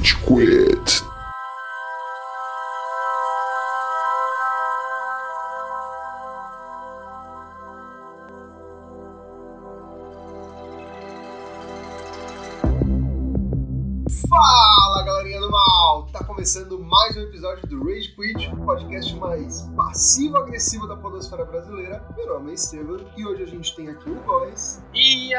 Rage Quit. Fala galerinha do mal! Tá começando mais um episódio do Rage Quit, o podcast mais passivo-agressivo da podosfera brasileira. Meu nome é Estevam e hoje a gente tem aqui o Góis. E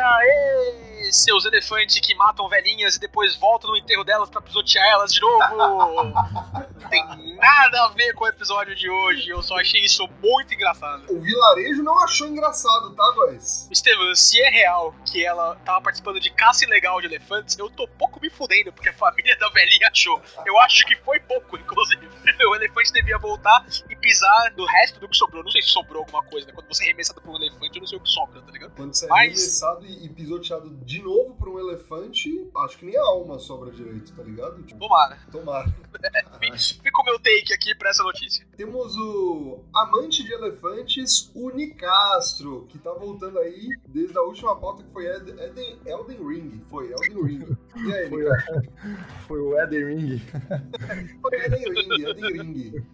seus elefantes que matam velhinhas e depois voltam no enterro delas pra pisotear elas de novo! Tem nada a ver com o episódio de hoje, eu só achei isso muito engraçado. O vilarejo não achou engraçado, tá, Góis? Estevam, se é real que ela tava participando de caça ilegal de elefantes, eu tô pouco me fudendo porque a família da velhinha achou. Eu acho que foi pouco, inclusive. O elefante devia voltar e pisar do resto do que sobrou. Não sei se sobrou alguma coisa, né? Quando você é arremessado por um elefante, eu não sei o que sobra, tá ligado? Quando você é Mas- arremessado e, pisoteado de novo por um elefante, acho que nem a alma sobra direito, tá ligado? Tipo, Tomara. tomara. Fica o meu take aqui pra essa notícia. Temos o amante de elefantes, o Nicastro, que tá voltando aí desde a última pauta que foi Ed- Eden- Elden Ring. Foi, Elden Ring. E aí, Foi, Nicastro? foi o Eden Ring. Foi Elden Ring, Elden Ring.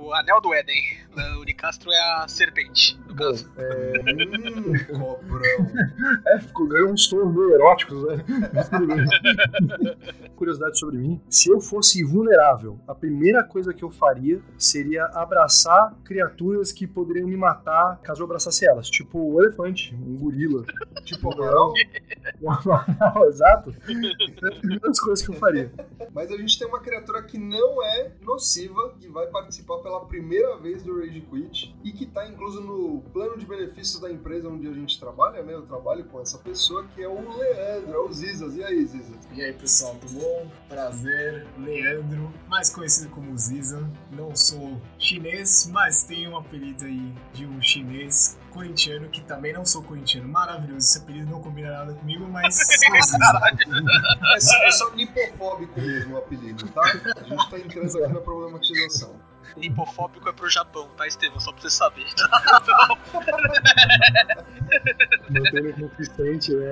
O anel do Éden. né? O Nicastro é a serpente, é, Hum, cobrão. é, ficou ganhando uns tons meio eróticos, né? Curiosidade sobre mim: se eu fosse vulnerável, a primeira coisa que eu faria seria abraçar criaturas que poderiam me matar caso eu abraçasse elas. Tipo o elefante, um gorila. Tipo, Amaral. um animal, Exato. É as primeiras coisas que eu faria. Mas a gente tem uma criatura que não é nociva, que vai participar pela primeira vez do Rage Quit e que tá incluso no plano de benefícios da empresa onde a gente trabalha, né? Eu trabalho com essa pessoa que é o Leandro, é o Zizas. E aí, Zizas? E aí pessoal, tudo bom? Prazer, Leandro, mais conhecido como Zizan. Não sou chinês, mas tenho um apelido aí de um chinês corintiano, que também não sou corintiano. Maravilhoso, esse apelido não combina nada comigo, mas. É só, é só nipofóbico mesmo o apelido, tá? A gente tá entrando aqui na problematização. Hipofóbico é pro Japão, tá, Estevam? Só pra você saber. Mantendo consistente, né?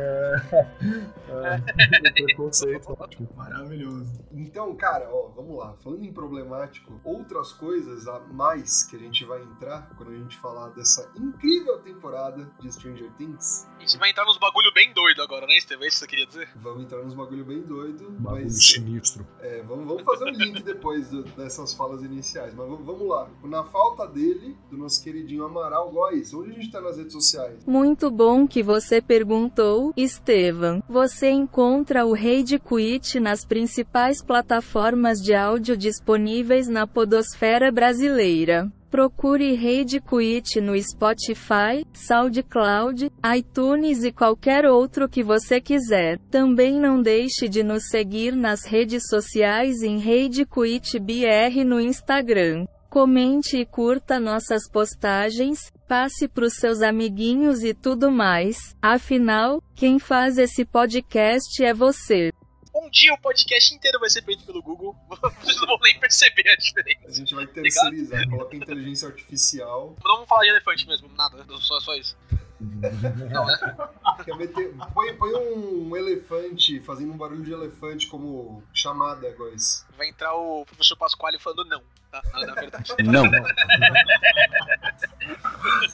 É, o preconceito. Ótimo. Maravilhoso. Então, cara, ó, vamos lá. Falando em problemático, outras coisas a mais que a gente vai entrar quando a gente falar dessa incrível temporada de Stranger Things. A gente vai entrar nos bagulho bem doido agora, né, Estevam? É isso que você queria dizer? Vamos entrar nos bagulho bem doido, Bagulho mas sinistro. é, vamos, vamos fazer um link depois do- dessas falas iniciais. Mas vamos, vamos lá. Na falta dele, do nosso queridinho Amaral Góis, onde a gente tá nas redes sociais? Muito bom que você perguntou, Estevam. Você encontra o Rede Quit nas principais plataformas de áudio disponíveis na podosfera brasileira. Procure Rede Quit no Spotify, SoundCloud, iTunes e qualquer outro que você quiser. Também não deixe de nos seguir nas redes sociais em Rede Quit BR no Instagram. Comente e curta nossas postagens, passe pros seus amiguinhos e tudo mais. Afinal, quem faz esse podcast é você. Um dia o podcast inteiro vai ser feito pelo Google. Vocês não vão nem perceber a diferença. A gente vai terceirizar, coloca inteligência artificial. Não vamos falar de elefante mesmo, nada. Só, só isso. Não, né? Quer meter, põe, põe um elefante fazendo um barulho de elefante como chamada, Góis. Vai entrar o professor Pasquale falando não, tá? Na, na verdade. Não.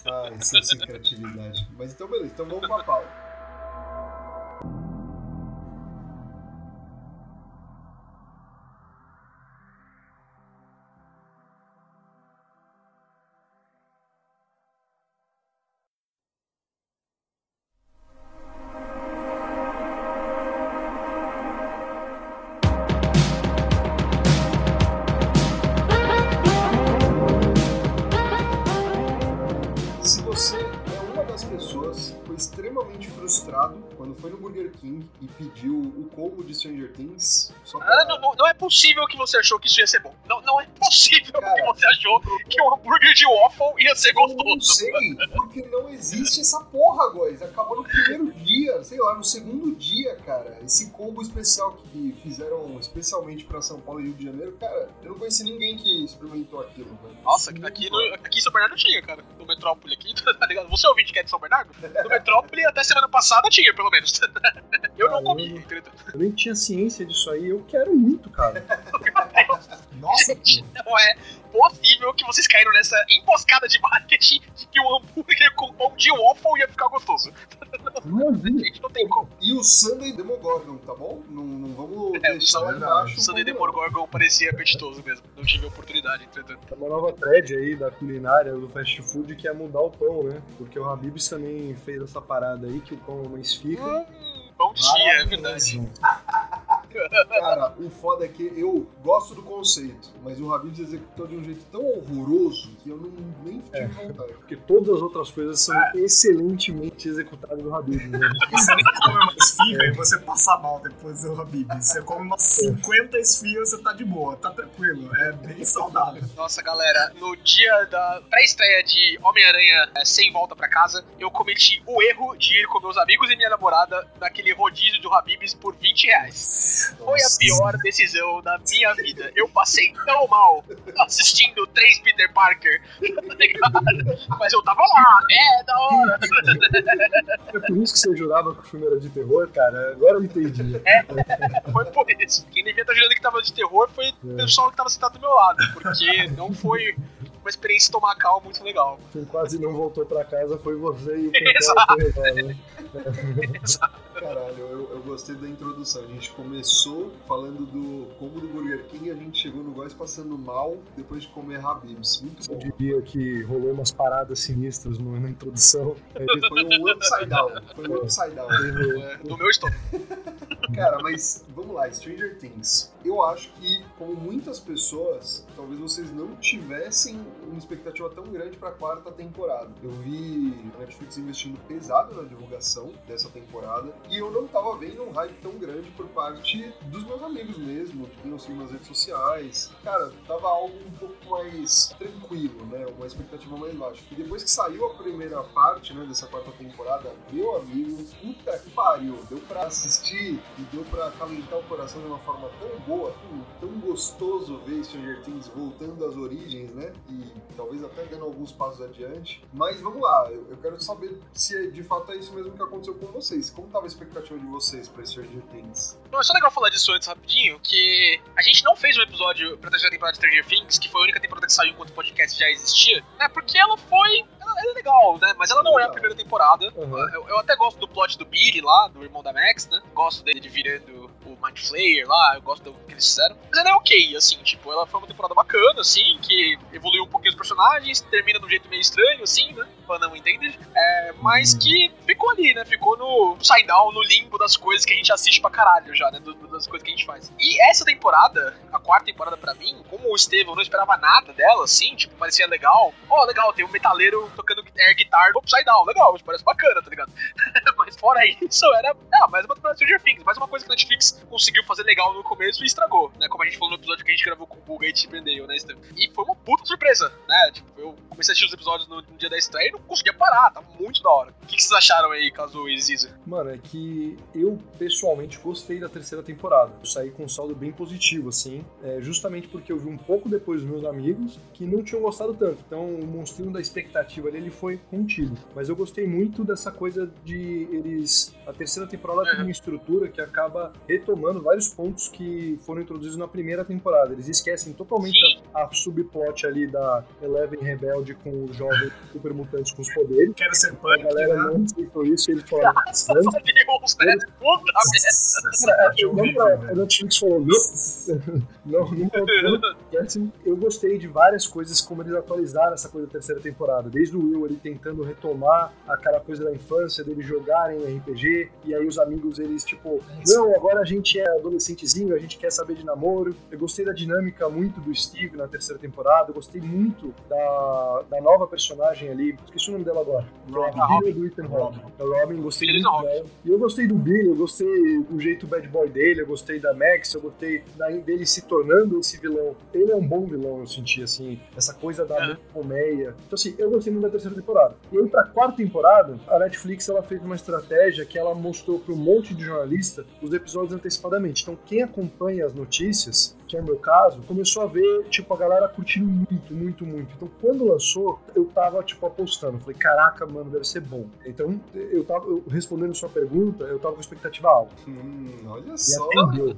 Ah, isso é sem criatividade. Mas então, beleza, então vamos pra pauta. De Ah, não, não- não é possível que você achou que isso ia ser bom. Não, não é possível Cara, que você achou que um hambúrguer de waffle ia ser Eu não gostoso. sei, porque não existe essa porra, Góis. Acabou no primeiro dia, sei lá, no segundo dia, cara. Esse combo especial que fizeram especialmente pra São Paulo e Rio de Janeiro, cara, eu não conheci ninguém que experimentou aquilo, velho. Nossa, aqui, no, aqui em São Bernardo tinha, cara. No Metrópole aqui, tá ligado? Você ouvinte que é de São Bernardo? No Metrópole até semana passada tinha, pelo menos. Eu não comi, entendeu? Eu nem tinha ciência disso aí, eu quero muito, cara. Nossa, não é possível que vocês caíram nessa emboscada de marketing de que o hambúrguer com pão de waffle ia ficar gostoso. Maravilha. Gente, não tem como. E o Sunday Demogorgon, tá bom? Não, não vamos É, deixar lá verdade. embaixo. O Sunday Demogorgon parecia apetitoso mesmo. Não tive oportunidade, entretanto. É uma nova thread aí da culinária, do fast food, que é mudar o pão, né? Porque o Habib's também fez essa parada aí, que o pão não esfica. Hum, pão de chia, é verdade. Cara, o foda é que eu gosto do conceito, mas o Habib's executou de um jeito tão horroroso que eu não nem tive É. vontade. Porque todas as outras coisas são excelentemente executadas no Habib's, né? Você nem come uma esfirra e você passa mal depois do Habib. Você come umas 50 esfirras, você tá de boa, tá tranquilo. É bem saudável. Nossa, galera, no dia da pré-estreia de Homem-Aranha é, Sem Volta Pra Casa, eu cometi o erro de ir com meus amigos e minha namorada naquele rodízio do Habib's por 20 reais. Foi a pior decisão da minha vida. Eu passei tão mal assistindo três Peter Parker, tá ligado? Mas eu tava lá, é, da hora. É por isso que você jurava que o filme era de terror, cara. Agora eu entendi. Foi por isso. Quem devia estar jurando que tava de terror foi o pessoal que tava sentado do meu lado, porque não foi uma experiência estomacal muito legal. Quem quase não voltou pra casa foi você e o Exato. Né? Caralho, eu, eu gostei da introdução. A gente começou falando do combo do Burger King e a gente chegou no Góis passando mal depois de comer Habib's. Muito Eu bom. diria que rolou umas paradas sinistras no- na introdução. Foi um upside down. Foi um upside down. teve- É, do meu estômago. Cara, mas vamos lá, Stranger Things. Eu acho que, como muitas pessoas, talvez vocês não tivessem uma expectativa tão grande pra quarta temporada. Eu vi a Netflix investindo pesado na divulgação dessa temporada e eu não tava vendo um hype tão grande por parte dos meus amigos mesmo, que não seguem nas redes sociais. Cara, tava algo um pouco mais tranquilo, né? Uma expectativa mais baixa. E depois que saiu a primeira parte, né, dessa quarta temporada, meu amigo, puta que pariu, deu pra assistir e deu pra acalentar o coração de uma forma tão boa, tão gostoso ver Stranger Things voltando às origens, né? E talvez até dando alguns passos adiante. Mas vamos lá, eu, eu quero saber se de fato é isso mesmo que aconteceu com vocês. Como tava a expectativa de vocês pra Stranger Things? Não, é só legal falar disso antes rapidinho, que a gente não fez um episódio pra terceira temporada de Stranger Things, que foi a única temporada que saiu enquanto o podcast já existia, né? Porque ela foi. Ela, ela é legal, né? Mas ela não é a primeira temporada. Uhum. Eu, eu até gosto do plot do Billy lá, do irmão da Max, né? Gosto dele de virando o Mind Flayer lá, eu gosto do que eles fizeram. Mas ela é ok, assim, tipo, ela foi uma temporada bacana, assim, que evoluiu um pouquinho os personagens, termina de um jeito meio estranho, assim, né? Pra não entender. É, mas que ficou ali, né? Ficou no side down, no limbo das coisas que a gente assiste pra caralho já, né? Das coisas que a gente faz. E essa temporada, a quarta temporada pra mim, como o Estevão não esperava nada dela, assim, tipo, parecia legal. Ó, legal, tem um metaleiro tocando air guitar no upside down, legal, parece bacana, tá ligado? mas fora isso, era ah, mais uma temporada de Stranger Things, mais uma coisa que a Netflix conseguiu fazer legal no começo e estragou, né? Como a gente falou no episódio que a gente gravou com o Buga e and Dale, né? E foi uma puta surpresa, né? Tipo, eu comecei a assistir os episódios no, no dia da estreia e não conseguia parar, tá muito da hora. O que, que vocês acharam aí, Kazu e Ziza? Mano, é que eu pessoalmente gostei da terceira temporada. Eu saí com um saldo bem positivo, assim, é, justamente porque eu vi um pouco depois dos meus amigos que não tinham gostado tanto. Então o monstrinho da expectativa ali ele foi contido. Mas eu gostei muito dessa coisa de eles. A terceira temporada tem Uhum. uma estrutura que acaba retomando vários pontos que foram introduzidos na primeira temporada. Eles esquecem totalmente Sim. a, a subplot ali da Eleven Rebelde com os jovens super mutantes com os poderes. Quero ser A punk, galera né? não aceitou isso e eles falaram. Graças a Deus, né? Puta merda. A. Netflix falou, não, não, não, não, assim, eu gostei de várias coisas como eles atualizaram essa coisa da terceira temporada. Desde o Will ele tentando retomar aquela coisa da infância, deles jogarem RPG, e aí os amigos eles tipo, não, agora a gente é adolescentezinho, a gente quer saber de namoro. Eu gostei da dinâmica muito do Steve na terceira temporada, eu gostei muito da, da nova personagem ali, esqueci o nome dela agora. é Robin. do Ethan. A Robin, gostei Filha do muito dela. E eu gostei do Billy, eu gostei do jeito bad boy dele, eu gostei da Max, eu gostei da, dele se tornando esse vilão. Ele é um bom vilão, eu senti, assim, essa coisa da É. colmeia. Então, assim, eu gostei muito da terceira temporada. E aí, pra quarta temporada, a Netflix ela fez uma estratégia que ela mostrou para um monte de jornalista os episódios antecipadamente. Então, quem acompanha as notícias, que é o meu caso, começou a ver, tipo, a galera curtindo muito, muito, muito. Então, quando lançou, eu tava, tipo, apostando. Falei, caraca, mano, deve ser bom. Então, eu tava eu, respondendo sua pergunta, eu tava com expectativa alta. Hum, olha E só. atendeu.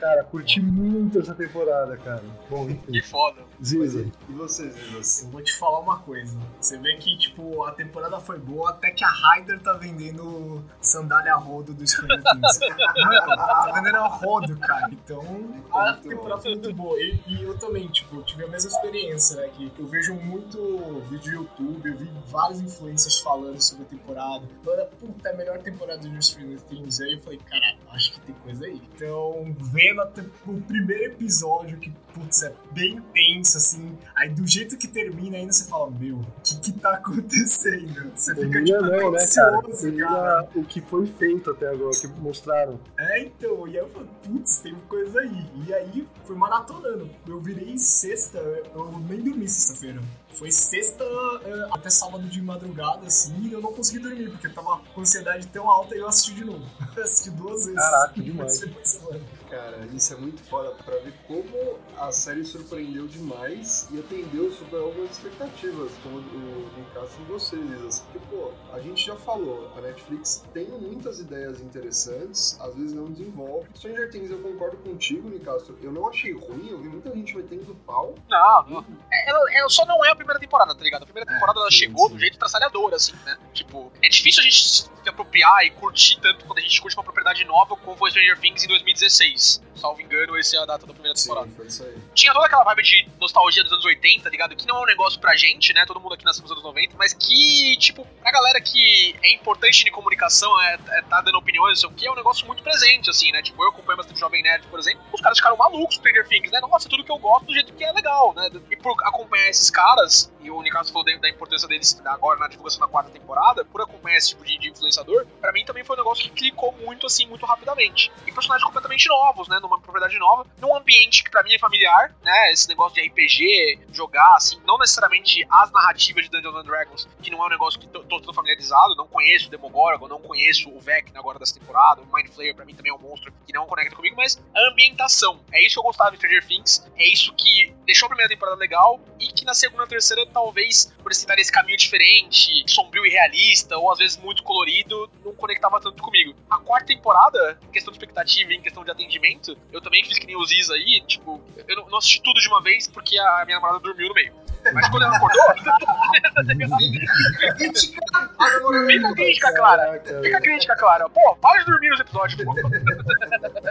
Cara, curti muito essa temporada, cara. Bom, enfim. Que foda. Ziza. E vocês, Zizas? Eu vou te falar uma coisa. Você vê que, tipo, a temporada foi boa até que a Ryder tá vendendo sandália rodo do Stranger Things. Mano, tá vendendo a rodo, cara. Então, a temporada foi muito boa. E, e eu também, tipo, tive a mesma experiência, né? Que eu vejo muito vídeo no YouTube, eu vi vários influencers falando sobre a temporada. Falando, puta, é a melhor temporada de Stranger Things. Aí eu falei, cara, acho que tem coisa aí. Então, vendo a te- o primeiro episódio, que, putz, é bem tenso, assim. Aí do jeito que termina ainda, você fala, meu, o que que tá acontecendo? Você fica, tipo, não, né, cara? cara. o que foi feito até agora, que mostraram. É, então, e aí eu falei, putz, tem coisa aí. E aí, fui maratonando. Eu virei sexta, eu nem dormi sexta-feira. Foi sexta eh, até sábado de madrugada, assim, e eu não consegui dormir, porque eu tava com ansiedade tão alta e eu assisti de novo. assisti duas vezes. Caraca, demais. Cara, isso é muito foda pra ver como a série surpreendeu demais e atendeu super algumas expectativas, como o no caso de vocês. Porque, pô, a gente já falou, a Netflix tem muitas ideias interessantes, às vezes não desenvolve. Stranger Things, eu concordo contigo, Nicastro. Eu não achei ruim, eu vi muita gente metendo pau. Não, não. É, Ela, ela só não é a primeira temporada, tá ligado? A primeira temporada ela sim, chegou sim. do jeito traçalhador, assim, né? Tipo, é difícil a gente se apropriar e curtir tanto quando a gente curte uma propriedade nova como foi Stranger Things em 2016. movies Salvo engano, essa é a data da primeira temporada. Sim, foi isso aí. tinha toda aquela vibe de nostalgia dos anos 80, ligado? Que não é um negócio pra gente, né? Todo mundo aqui nasceu nos anos 90, mas que, tipo, pra galera que é importante de comunicação, é, é tá dando opiniões, não sei o que, é um negócio muito presente, assim, né? Tipo, eu acompanho bastante Jovem Nerd, por exemplo, os caras ficaram malucos com Stranger Things, né? Nossa, tudo que eu gosto do jeito que é legal, né? E por acompanhar esses caras, e o Nicasso falou da, importância deles agora na divulgação da quarta temporada, por acompanhar esse tipo de, de influenciador, pra mim também foi um negócio que clicou muito, assim, muito rapidamente. E personagens completamente novos, né? Numa propriedade nova, num ambiente que pra mim é familiar, né? Esse negócio de RPG, jogar, assim, não necessariamente as narrativas de Dungeons and Dragons, que não é um negócio que tô, tô todo familiarizado, não conheço o Demogorgon, não conheço o Vecna agora dessa temporada, o Mind Flayer pra mim também é um monstro que não conecta comigo, mas a ambientação, é isso que eu gostava de Stranger Things, é isso que deixou a primeira temporada legal e que na segunda e terceira, talvez, por tentarem esse caminho diferente, sombrio e realista, ou às vezes muito colorido, não conectava tanto comigo. A quarta temporada, em questão de expectativa e em questão de atendimento, eu também fiz que nem o Ziz aí, tipo, eu não, não assisti tudo de uma vez porque a minha namorada dormiu no meio. Mas quando ela acordou, fica a crítica, Clara. Fica a crítica, Clara. Pô, para de dormir nos episódios, pô.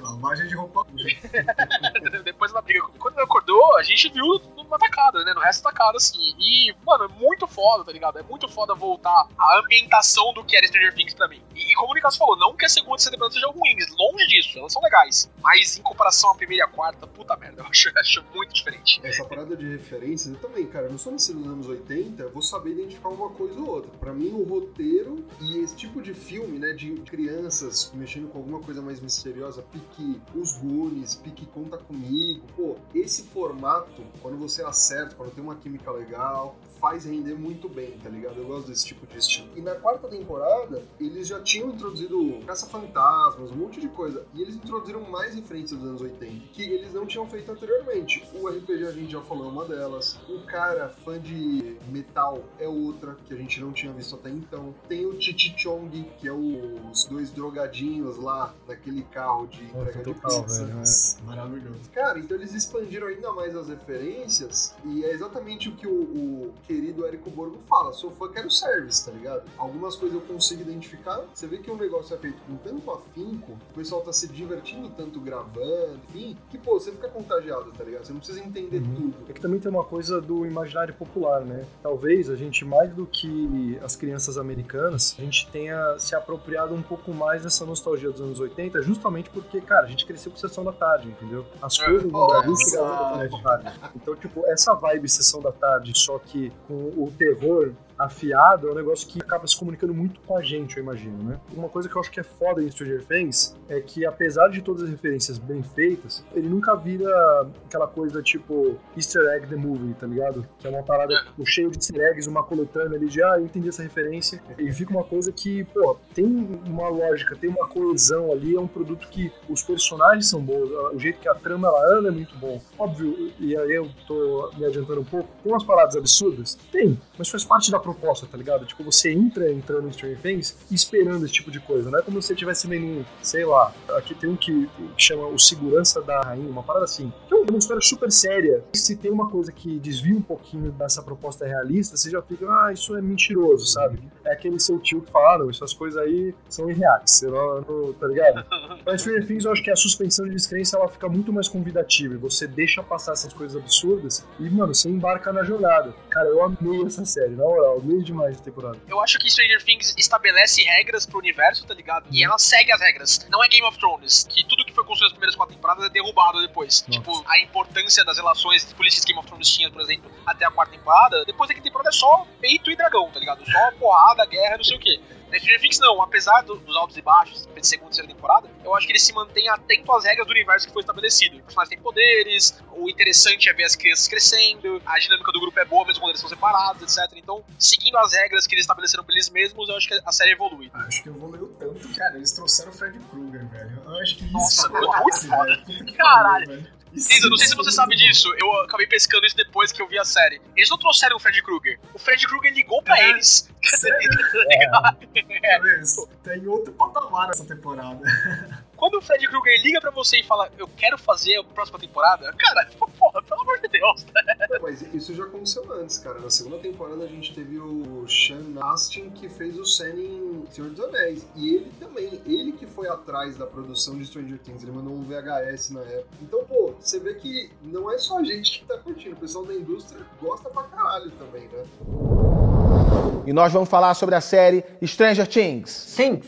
Lavagem de roupa. Depois ela briga comigo. Quando ela acordou, a gente viu numa tacada, né? No resto da tacada, assim. E, mano, é muito foda, tá ligado? É muito foda voltar a ambientação do que era Stranger Things pra mim. E, e como o Nicasso falou, não que a segunda e a temporada sejam ruins, longe disso, elas são legais. Mas em comparação à primeira e à quarta, puta merda, eu acho, eu acho muito diferente. Essa parada de referências, eu também, cara, eu não sou nascido nos anos 80, eu vou saber identificar uma coisa ou outra. Pra mim, o roteiro e esse tipo de filme, né, de crianças mexendo com alguma coisa mais misteriosa, pique os Goonies, pique Conta Comigo, pô, esse formato, quando você acerta, quando tem uma química legal, faz render muito bem, tá ligado? Eu gosto desse tipo de estilo. E na quarta temporada, eles já tinham introduzido caça-fantasmas, um monte de coisa, e eles introduziram mais referências dos anos 80, que eles não tinham feito anteriormente. O RPG a gente já falou é uma delas, o cara fã de metal é outra, que a gente não tinha visto até então. Tem o Chichi Chong, que é o- os dois drogadinhos lá, naquele carro de entrega de total, pizza. velho, é. Maravilhoso. Cara, então eles expandiram ainda mais as referências e é exatamente o que o, o querido Érico Borgo fala. Sou fã, quero service, tá ligado? Algumas coisas eu consigo identificar. Você vê que o negócio é feito com tanto afinco, o pessoal tá se divertindo tanto gravando, enfim, que, pô, você fica contagiado, tá ligado? Você não precisa entender Uhum. tudo. É que também tem uma coisa do imaginário popular, né? Talvez a gente, mais do que as crianças americanas, a gente tenha se apropriado um pouco mais dessa nostalgia dos anos 80, justamente porque, cara, a gente cresceu com Sessão da Tarde, entendeu? As É. coisas no Brasil chegavam na tarde. Então, tipo, essa vibe Sessão da Tarde, só que com o terror afiado, é um negócio que acaba se comunicando muito com a gente, eu imagino, né? Uma coisa que eu acho que é foda em Stranger Things é que, apesar de todas as referências bem feitas, ele nunca vira aquela coisa tipo Easter Egg The Movie, tá ligado? Que é uma parada tipo, cheia de easter eggs, uma coletânea ali de, ah, eu entendi essa referência. E fica uma coisa que, pô, tem uma lógica, tem uma coesão ali, é um produto que os personagens são bons, o jeito que a trama ela anda é muito bom. Óbvio, e aí eu tô me adiantando um pouco, tem umas paradas absurdas? Tem, mas faz parte da proposta, tá ligado? Tipo, você entra entrando em Stranger Things esperando esse tipo de coisa, não é como se você estivesse vendo, sei lá, aqui tem um que, chama O Segurança da Rainha, uma parada assim. Que é uma história super séria. E se tem uma coisa que desvia um pouquinho dessa proposta realista, você já fica, ah, isso é mentiroso, sabe? É aquele seu tio que fala, não, essas coisas aí são irreais, não, não, tá ligado? Mas Stranger Things, eu acho que a suspensão de descrença, ela fica muito mais convidativa, e você deixa passar essas coisas absurdas, e, mano, você embarca na jornada. Cara, eu amei essa série, na moral, amei demais a temporada. Eu acho que Stranger Things estabelece regras pro universo, tá ligado? E ela segue as regras. Não é Game of Thrones, que tudo que foi construído nas primeiras quatro temporadas é derrubado depois. Nossa. Tipo, a importância das relações polícias Game of Thrones tinha, por exemplo, até a quarta temporada, depois da quinta temporada é só peito e dragão, tá ligado? Só porrada, guerra, não sei o quê. Stranger Things não, apesar do, dos altos e baixos, de segunda e terceira temporada, eu acho que ele se mantém atento às regras do universo que foi estabelecido. Os personagens têm poderes, o interessante é ver as crianças crescendo, a dinâmica do grupo é boa, mesmo quando eles são separados, etc. Então, seguindo as regras que eles estabeleceram pra eles mesmos, eu acho que a série evolui. Acho que evoluiu tanto, cara. Eles trouxeram o Fred Krueger, velho. Eu acho que isso Nossa, muito foda. Caralho. Cisa, não sei se você sabe disso, eu acabei pescando isso depois que eu vi a série. Eles não trouxeram o Fred Krueger. O Fred Krueger ligou pra é, eles. Sério? é. é. Tem outro patamar nessa temporada. Quando o Fred Krueger liga pra você e fala, eu quero fazer a próxima temporada, cara, porra, pelo amor de Deus. Né? Mas isso já aconteceu antes, cara. Na segunda temporada a gente teve o Sean Astin que fez o Sam em Senhor dos Anéis. E ele também, ele que foi atrás da produção de Stranger Things. Ele mandou um VHS na época. Então, pô, você vê que não é só a gente que tá curtindo. O pessoal da indústria gosta pra caralho também, né? E nós vamos falar sobre a série Stranger Things. Things,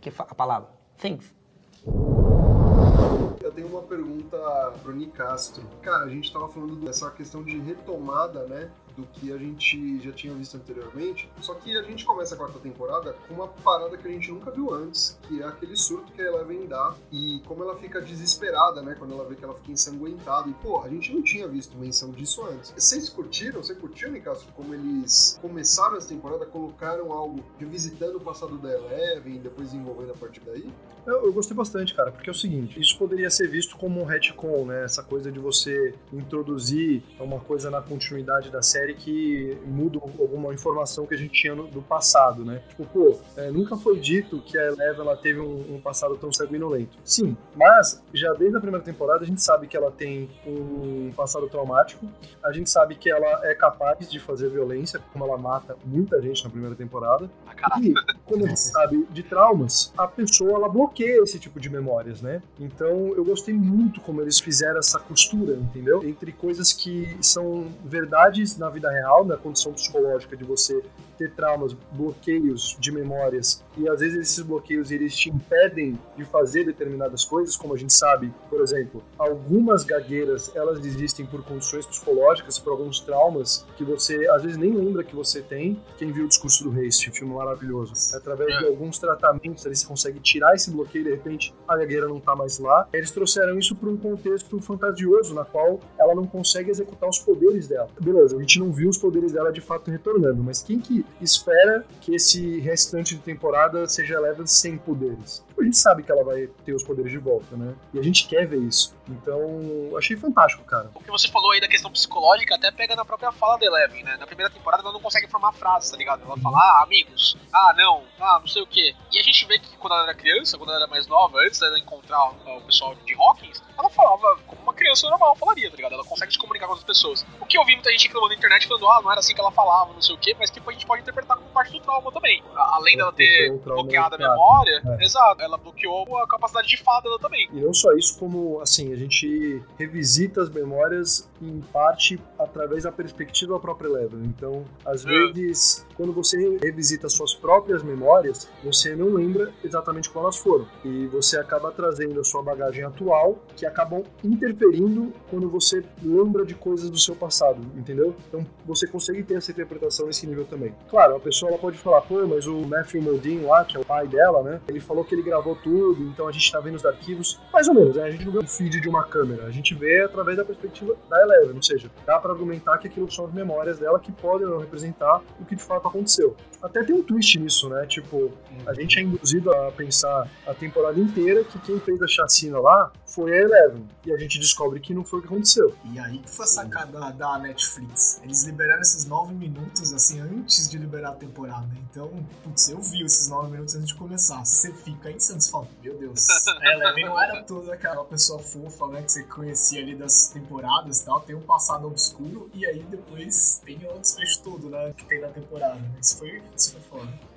que a palavra. Things. Eu tenho uma pergunta pro Nicastro. Cara, a gente tava falando dessa questão de retomada, né? do que a gente já tinha visto anteriormente. Só que a gente começa a quarta temporada com uma parada que a gente nunca viu antes, que é aquele surto que a Eleven dá e como ela fica desesperada, né? Quando ela vê que ela fica ensanguentada. E, pô, a gente não tinha visto menção disso antes. Vocês curtiram? Você curtiu, Nicastro, como eles começaram essa temporada, colocaram algo revisitando o passado da Eleven e depois desenvolvendo a partir daí? Eu, eu, gostei bastante, cara, porque é o seguinte, isso poderia ser visto como um retcon, né? Essa coisa de você introduzir uma coisa na continuidade da série que muda alguma informação que a gente tinha no, do passado, né? Tipo, pô, é, nunca foi dito que a Eleven ela teve um, um, passado tão sanguinolento. Sim, mas já desde a primeira temporada a gente sabe que ela tem um passado traumático, a gente sabe que ela é capaz de fazer violência, como ela mata muita gente na primeira temporada. Ah, e quando a gente sabe de traumas, a pessoa ela bloqueia esse tipo de memórias, né? Então eu gostei muito como eles fizeram essa costura, entendeu? Entre coisas que são verdades na vida real, na condição psicológica de você ter traumas, bloqueios de memórias e às vezes esses bloqueios eles te impedem de fazer determinadas coisas, como a gente sabe, por exemplo, algumas gagueiras elas existem por condições psicológicas, por alguns traumas que você às vezes nem lembra que você tem. Quem viu o discurso do rei, esse filme maravilhoso, através de é. alguns tratamentos você consegue tirar esse bloqueio e de repente a gagueira não tá mais lá. Eles trouxeram isso para um contexto fantasioso na qual ela não consegue executar os poderes dela. Beleza, a gente não viu os poderes dela de fato retornando, mas quem que espera que esse restante de temporada seja Eleven sem poderes? A gente sabe que ela vai ter os poderes de volta, né? E a gente quer ver isso. Então, achei fantástico, cara. O que você falou aí da questão psicológica até pega na própria fala da Eleven, né? Na primeira temporada ela não consegue formar frases, tá ligado? Ela fala, ah, amigos, ah, não, ah, não sei o quê. E a gente vê que quando ela era criança, quando ela era mais nova, antes dela encontrar o pessoal de Hawkins, ela falava como uma criança normal falaria, tá ligado? Ela consegue se comunicar com outras pessoas. O que eu vi muita gente reclamando na internet falando, ah, não era assim que ela falava, não sei o quê, mas que a gente pode interpretar como parte do trauma também. Além dela ter um bloqueado a memória, é. exato, ela bloqueou a capacidade de fada dela também. E não só isso, como, assim, a gente revisita as memórias em parte através da perspectiva da própria Eleven. Então, às Ah. vezes, quando você revisita suas próprias memórias, você não lembra exatamente qual elas foram. E você acaba trazendo a sua bagagem atual, que acabam interferindo quando você lembra de coisas do seu passado, entendeu? Então, você consegue ter essa interpretação nesse nível também. Claro, a pessoa ela pode falar, pô, mas o Matthew Modine lá, que é o pai dela, né? Ele falou que ele gravou tudo, então a gente tá vendo os arquivos. Mais ou menos, né? A gente não vê o feed de uma câmera, a gente vê através da perspectiva da Eleven, ou seja, dá pra argumentar que aquilo são as memórias dela que podem não representar o que de fato aconteceu. Até tem um twist nisso, né? Tipo, a gente é induzido a pensar a temporada inteira que quem fez a chacina lá foi a Eleven. E a gente descobre que não foi o que aconteceu. E aí que foi a sacada da Netflix. Eles liberaram esses nove minutos, assim, antes de liberar a temporada. Então, putz, eu vi esses nove minutos antes de começar. Você fica insano, você fala, meu Deus. A Eleven não era toda aquela pessoa fofa, né, que você conhecia ali das temporadas e tal. Tem um passado obscuro e aí depois tem o desfecho todo, né, que tem na temporada. Isso foi, isso foi foda.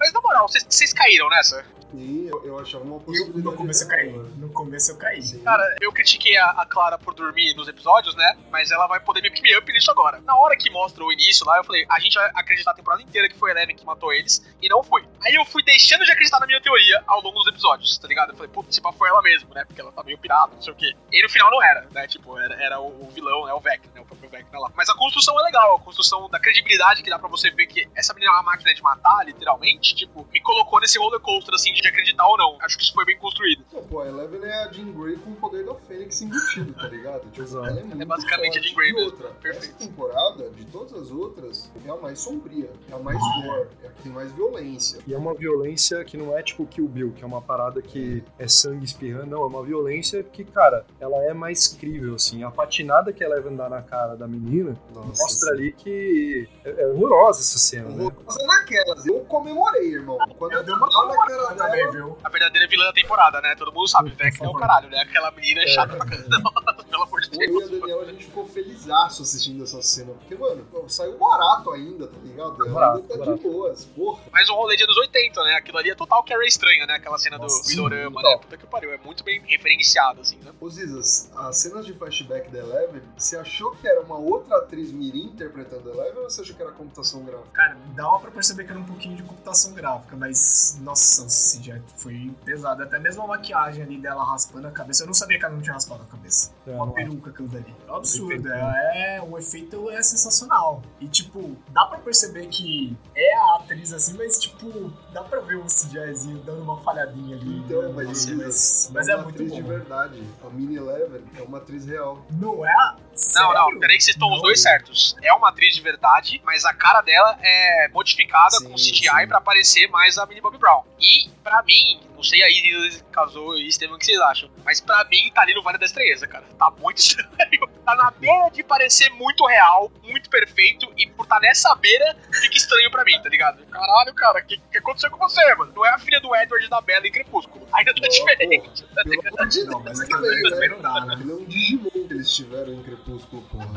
Mas na moral, vocês- vocês caíram nessa? E eu, eu achava uma possibilidade. no começo eu caí. No começo eu caí. Sim. Cara, eu critiquei a, a Clara por dormir nos episódios, né? Mas ela vai poder me pick me up nisso agora. Na hora que mostra o início lá, eu falei, a gente vai acreditar a temporada inteira que foi a Eleven que matou eles, e não foi. Aí eu fui deixando de acreditar na minha teoria ao longo dos episódios, tá ligado? Eu falei, putz, se pá foi ela mesmo, né? Porque ela tá meio pirada, não sei o quê. E no final não era, né? Tipo, era, era o, o vilão, né? O Vecna, né? O próprio Vecna lá. Mas a construção é legal, a construção da credibilidade que dá pra você ver que essa menina é uma máquina de matar, literalmente, tipo, me colocou nesse roller coaster, assim, de acreditar ou não. Acho que isso foi bem construído. Não, pô, a Eleven é a Jean Grey com o poder da Fênix embutido, tá ligado? Tipo, Exato. ela é muito basicamente a forte. Jean Grey mesmo. outra, Perfeito. essa temporada, de todas as outras, é a mais sombria, é a mais gore, é a que tem mais violência. E é uma violência que não é tipo Kill Bill, que é uma parada que é sangue espirrando. Não, é uma violência que, cara, ela é mais crível, assim. A patinada que ela leva andar na cara da menina Nossa, mostra ali que é, é horrorosa essa cena, né? Horrorosa naquelas, eu comemorei, irmão. Quando Eu dei uma tava na cara dela, também, viu? A verdadeira vilã da temporada, né? Todo mundo sabe. Por Vecna é o caralho, né? Aquela menina é chata pra caramba. Pelo amor Eu e a Deus. Daniela, a gente ficou felizaço assistindo essa cena. Porque, mano, saiu barato ainda, tá ligado? Ela Barato, ainda tá barato. de boas, porra. Mais um rolê de anos 80, né? Aquilo ali é total Carrie estranha, né? Aquela cena Nossa, do Vidorama, sim, né? Puta que pariu. É muito bem referenciado, assim, né? Ô Zizas, as cenas de flashback da Eleven, você achou que era uma outra atriz mirim interpretando a Eleven ou você achou que era computação gráfica? Cara, dava pra perceber que era um pouquinho de computação gráfica, mas nossa, o CGI foi pesado. Até mesmo a maquiagem ali dela raspando a cabeça. Eu não sabia que ela não tinha raspado a cabeça. É, Uma peruca aquilo dali. É um absurdo. Perfeito. É, o efeito é sensacional. E tipo, dá pra perceber que é a atriz assim, mas tipo, dá pra ver o CGIzinho dando uma falhadinha ali. Então, né? mas, mas, Zizas, mas é é uma muito atriz bom. de verdade. A Mini Eleven é uma atriz real. Não é? a- Não, não, Sério? peraí que vocês estão os dois certos. É uma atriz de verdade, mas a cara dela é modificada Sim, com CGI sim. pra parecer mais a Millie Bobby Brown. E, pra mim, não sei aí, casou e Estevam, o que vocês acham, mas pra mim tá ali no Vale da Estranheza, cara. Tá muito estranho. Tá na beira de parecer muito real, muito perfeito, e por estar nessa beira, fica estranho pra mim, tá ligado? Caralho, cara, o que, que aconteceu com você, mano? Não é a filha do Edward da Bela em Crepúsculo. Ainda tá Ó, diferente. pô, de Não, mas também, dali também né? não dá, né? Ele é um Digimon que eles tiveram em Crepúsculo, porra.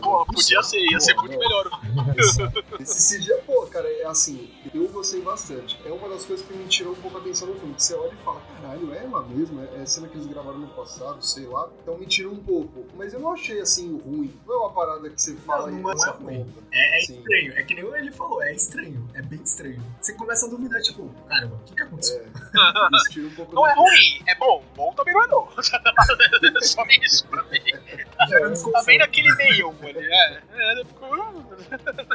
Pô, podia ser, ia ser muito não. melhor. Esse CGI, pô, cara, é assim, eu gostei bastante. É uma das coisas que me tirou um pouco a atenção no filme. Que você olha e fala, caralho, é ela mesmo? É, é cena que eles gravaram no passado, sei lá. Então me tirou um pouco. Mas eu não achei assim ruim. Não é uma parada que você fala Não, e não é essa ruim. É, é Sim. estranho. É que nem ele falou, é estranho. É bem estranho. Você começa a duvidar, tipo, caramba, o que que aconteceu? É, um pouco Não é ruim, é bom. Bom também não é não. Só isso pra mim. Gerando Tá bem desconforto. naquele meio, mano. É, é, ficou...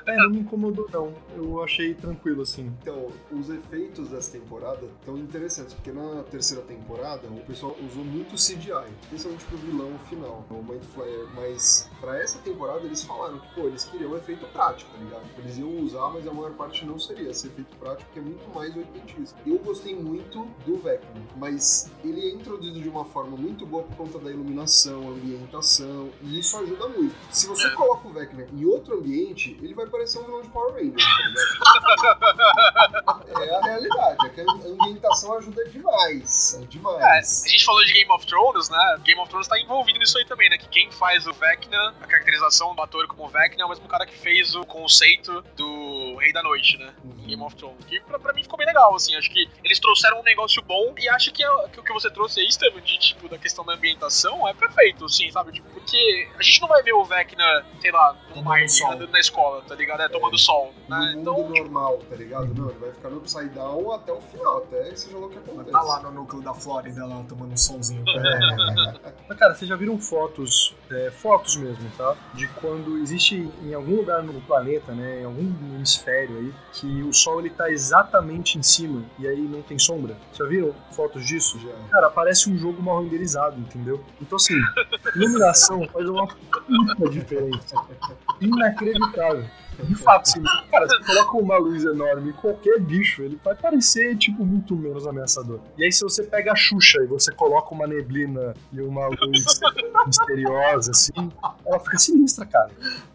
É, não me incomodou, não. Eu achei tranquilo, assim. Então, os efeitos dessa temporada estão interessantes, porque na terceira temporada o pessoal usou muito CGI, especialmente pro vilão final, o Mind Flayer. Mas pra essa temporada eles falaram que, pô, eles queriam efeito prático, tá ligado? Eles iam usar, mas a maior parte não seria esse efeito prático, que é muito mais oitentista. Eu gostei muito do Vecna, mas ele é introduzido de uma forma muito boa por conta da iluminação, ambientação, e isso ajuda muito. Se você coloca o Vecna em outro ambiente, ele vai parecer um vilão de Power Rangers, tá? É a realidade, é que a ambientação ajuda demais. É É, a demais. gente falou de Game of Thrones, né? Game of Thrones tá envolvido nisso aí também, né? Que quem faz o Vecna, a caracterização do ator como Vecna, é o mesmo cara que fez o conceito do Rei da Noite, né? Uhum. Game of Thrones. Que pra, pra mim ficou bem legal, assim. Acho que eles trouxeram um negócio bom e acho que, é- que o que você trouxe aí, Estevam, de tipo, da questão da ambientação, é perfeito, assim, sabe? Tipo, porque a gente não vai ver o Vecna, sei lá, no mar, sol. andando na escola, tá ligado? É, tomando sol. No Né? mundo Então, tipo, normal, tá ligado? Não, ele vai ficar no Upside Down até o final, até seja lá o que acontece. Tá lá no núcleo da Flórida, lá tomando um solzinho. É, Mas, cara, vocês já viram fotos, é, fotos mesmo, tá? De quando existe em algum lugar no planeta, né, em algum hemisfério aí, que o Sol ele tá exatamente em cima e aí não tem sombra. Já viram fotos disso? Já. Cara, parece um jogo mal renderizado, entendeu? Então, assim, iluminação faz uma puta diferença. Inacreditável. De fato, assim, cara, você coloca uma luz enorme em qualquer bicho, ele vai parecer, tipo, muito menos ameaçador. E aí, se você pega a Xuxa e você coloca uma neblina e uma luz misteriosa, assim, ela fica sinistra, cara.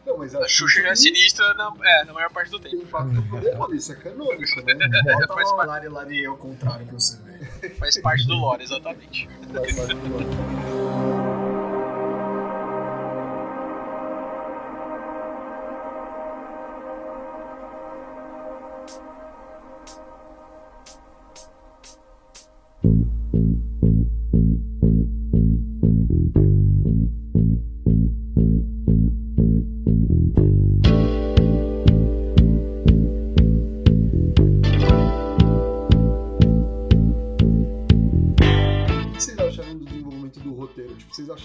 Não, mas a Xuxa já é sinistra na, é, na maior parte do tem tempo. impacto poderoso, isso é canônico, né? Bota Faz uma Lari Lari ao contrário pra você ver. Faz parte do lore, exatamente. Vai fazer um- O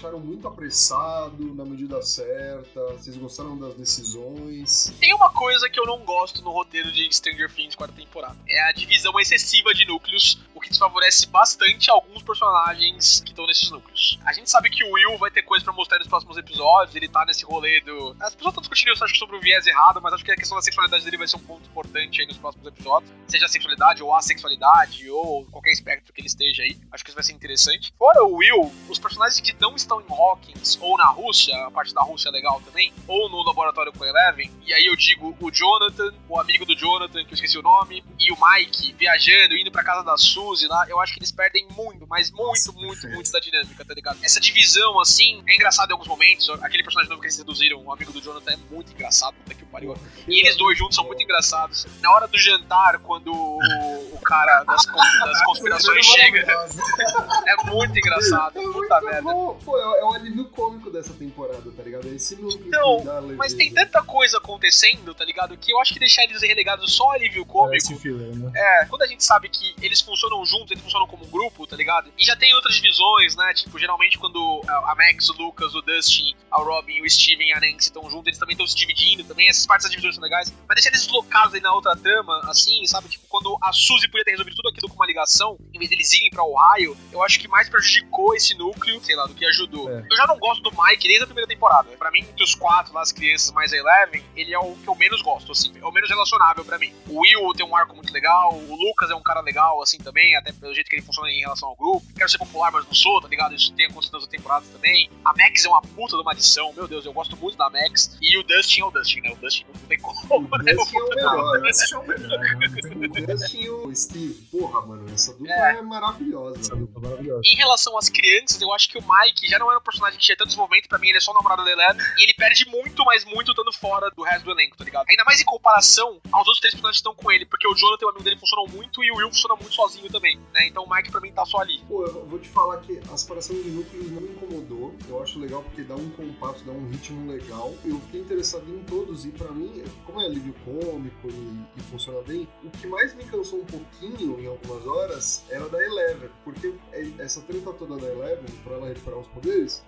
acharam muito apressado, na medida certa? Vocês gostaram das decisões? Tem uma coisa que eu não gosto no roteiro de Stranger Things quarta temporada. É a divisão excessiva de núcleos, o que desfavorece bastante alguns personagens que estão nesses núcleos. A gente sabe que o Will vai ter coisa pra mostrar nos próximos episódios, ele tá nesse rolê do... As pessoas estão discutindo isso, acho sobre o viés errado, mas acho que a questão da sexualidade dele vai ser um ponto importante aí nos próximos episódios. Seja a sexualidade ou a sexualidade, ou qualquer espectro que ele esteja aí. Acho que isso vai ser interessante. Fora o Will, os personagens que não estão em Hawkins ou na Rússia, a parte da Rússia é legal também, ou no laboratório com Eleven, e aí eu digo o Jonathan, o amigo do Jonathan, que eu esqueci o nome, e o Mike viajando, indo pra casa da Suzy lá, eu acho que eles perdem muito, mas muito, Nossa, muito, perfeito. muito da dinâmica, tá ligado? Essa divisão, assim, é engraçado em alguns momentos, aquele personagem novo que eles reduziram, o amigo do Jonathan, é muito engraçado, puta que pariu. E eles dois juntos são muito engraçados. Na hora do jantar, quando o, o cara das, das conspirações chega, é muito engraçado, É puta muito merda. bom. Pô, é é o alívio cômico dessa temporada, tá ligado? É esse núcleo Então, que dá leveza. Mas tem tanta coisa acontecendo, tá ligado? Que eu acho que deixar eles relegados só a alívio cômico. Parece filler, né? É, quando a gente sabe que eles funcionam juntos, eles funcionam como um grupo, tá ligado? E já tem outras divisões, né? Tipo, geralmente quando a a Max, o Lucas, o Dustin, a Robin, o Steven e a Nancy estão juntos, eles também estão se dividindo também. Essas partes das divisões são legais. Mas deixar eles deslocados aí na outra trama, assim, sabe? Tipo, quando a Suzy podia ter resolvido tudo aquilo com uma ligação, em vez deles irem pra Ohio, eu acho que mais prejudicou esse núcleo, sei lá, do que ajudou. É. Eu já não gosto do Mike desde a primeira temporada. Pra mim, entre os quatro lá, as crianças mais a Eleven, ele é o que eu menos gosto, assim. É o menos relacionável pra mim. O Will tem um arco muito legal, o Lucas é um cara legal, assim, também, até pelo jeito que ele funciona em relação ao grupo. Quero ser popular, mas não sou, tá ligado? Isso tem acontecido nas outras temporadas também. A Max é uma puta de uma adição, meu Deus, eu gosto muito da Max. E o Dustin é o Dustin, né? O Dustin não tem como, O né? Dustin é o melhor. Esse é o melhor, O Dustin e o Steve, porra, mano, essa dupla É. é, maravilhosa. Essa dupla é maravilhosa. Em relação às crianças, eu acho que o Mike já não era um personagem que tinha tanto desenvolvimento, pra mim ele é só o namorado da Eleven, e ele perde muito, mas muito estando fora do resto do elenco, tá ligado? Ainda mais em comparação aos outros três personagens que estão com ele, porque o Jonathan o amigo dele funcionam muito e o Will funciona muito sozinho também, né? Então o Mike pra mim tá só ali. Pô, eu vou te falar que a separação de núcleos não me incomodou. Eu acho legal porque dá um compasso, dá um ritmo legal. Eu fiquei interessado em todos e pra mim, como é alívio cômico e, e funciona bem, o que mais me cansou um pouquinho em algumas horas era da Eleven. Porque é- essa treta toda da Eleven, pra ela recuperar os poderes,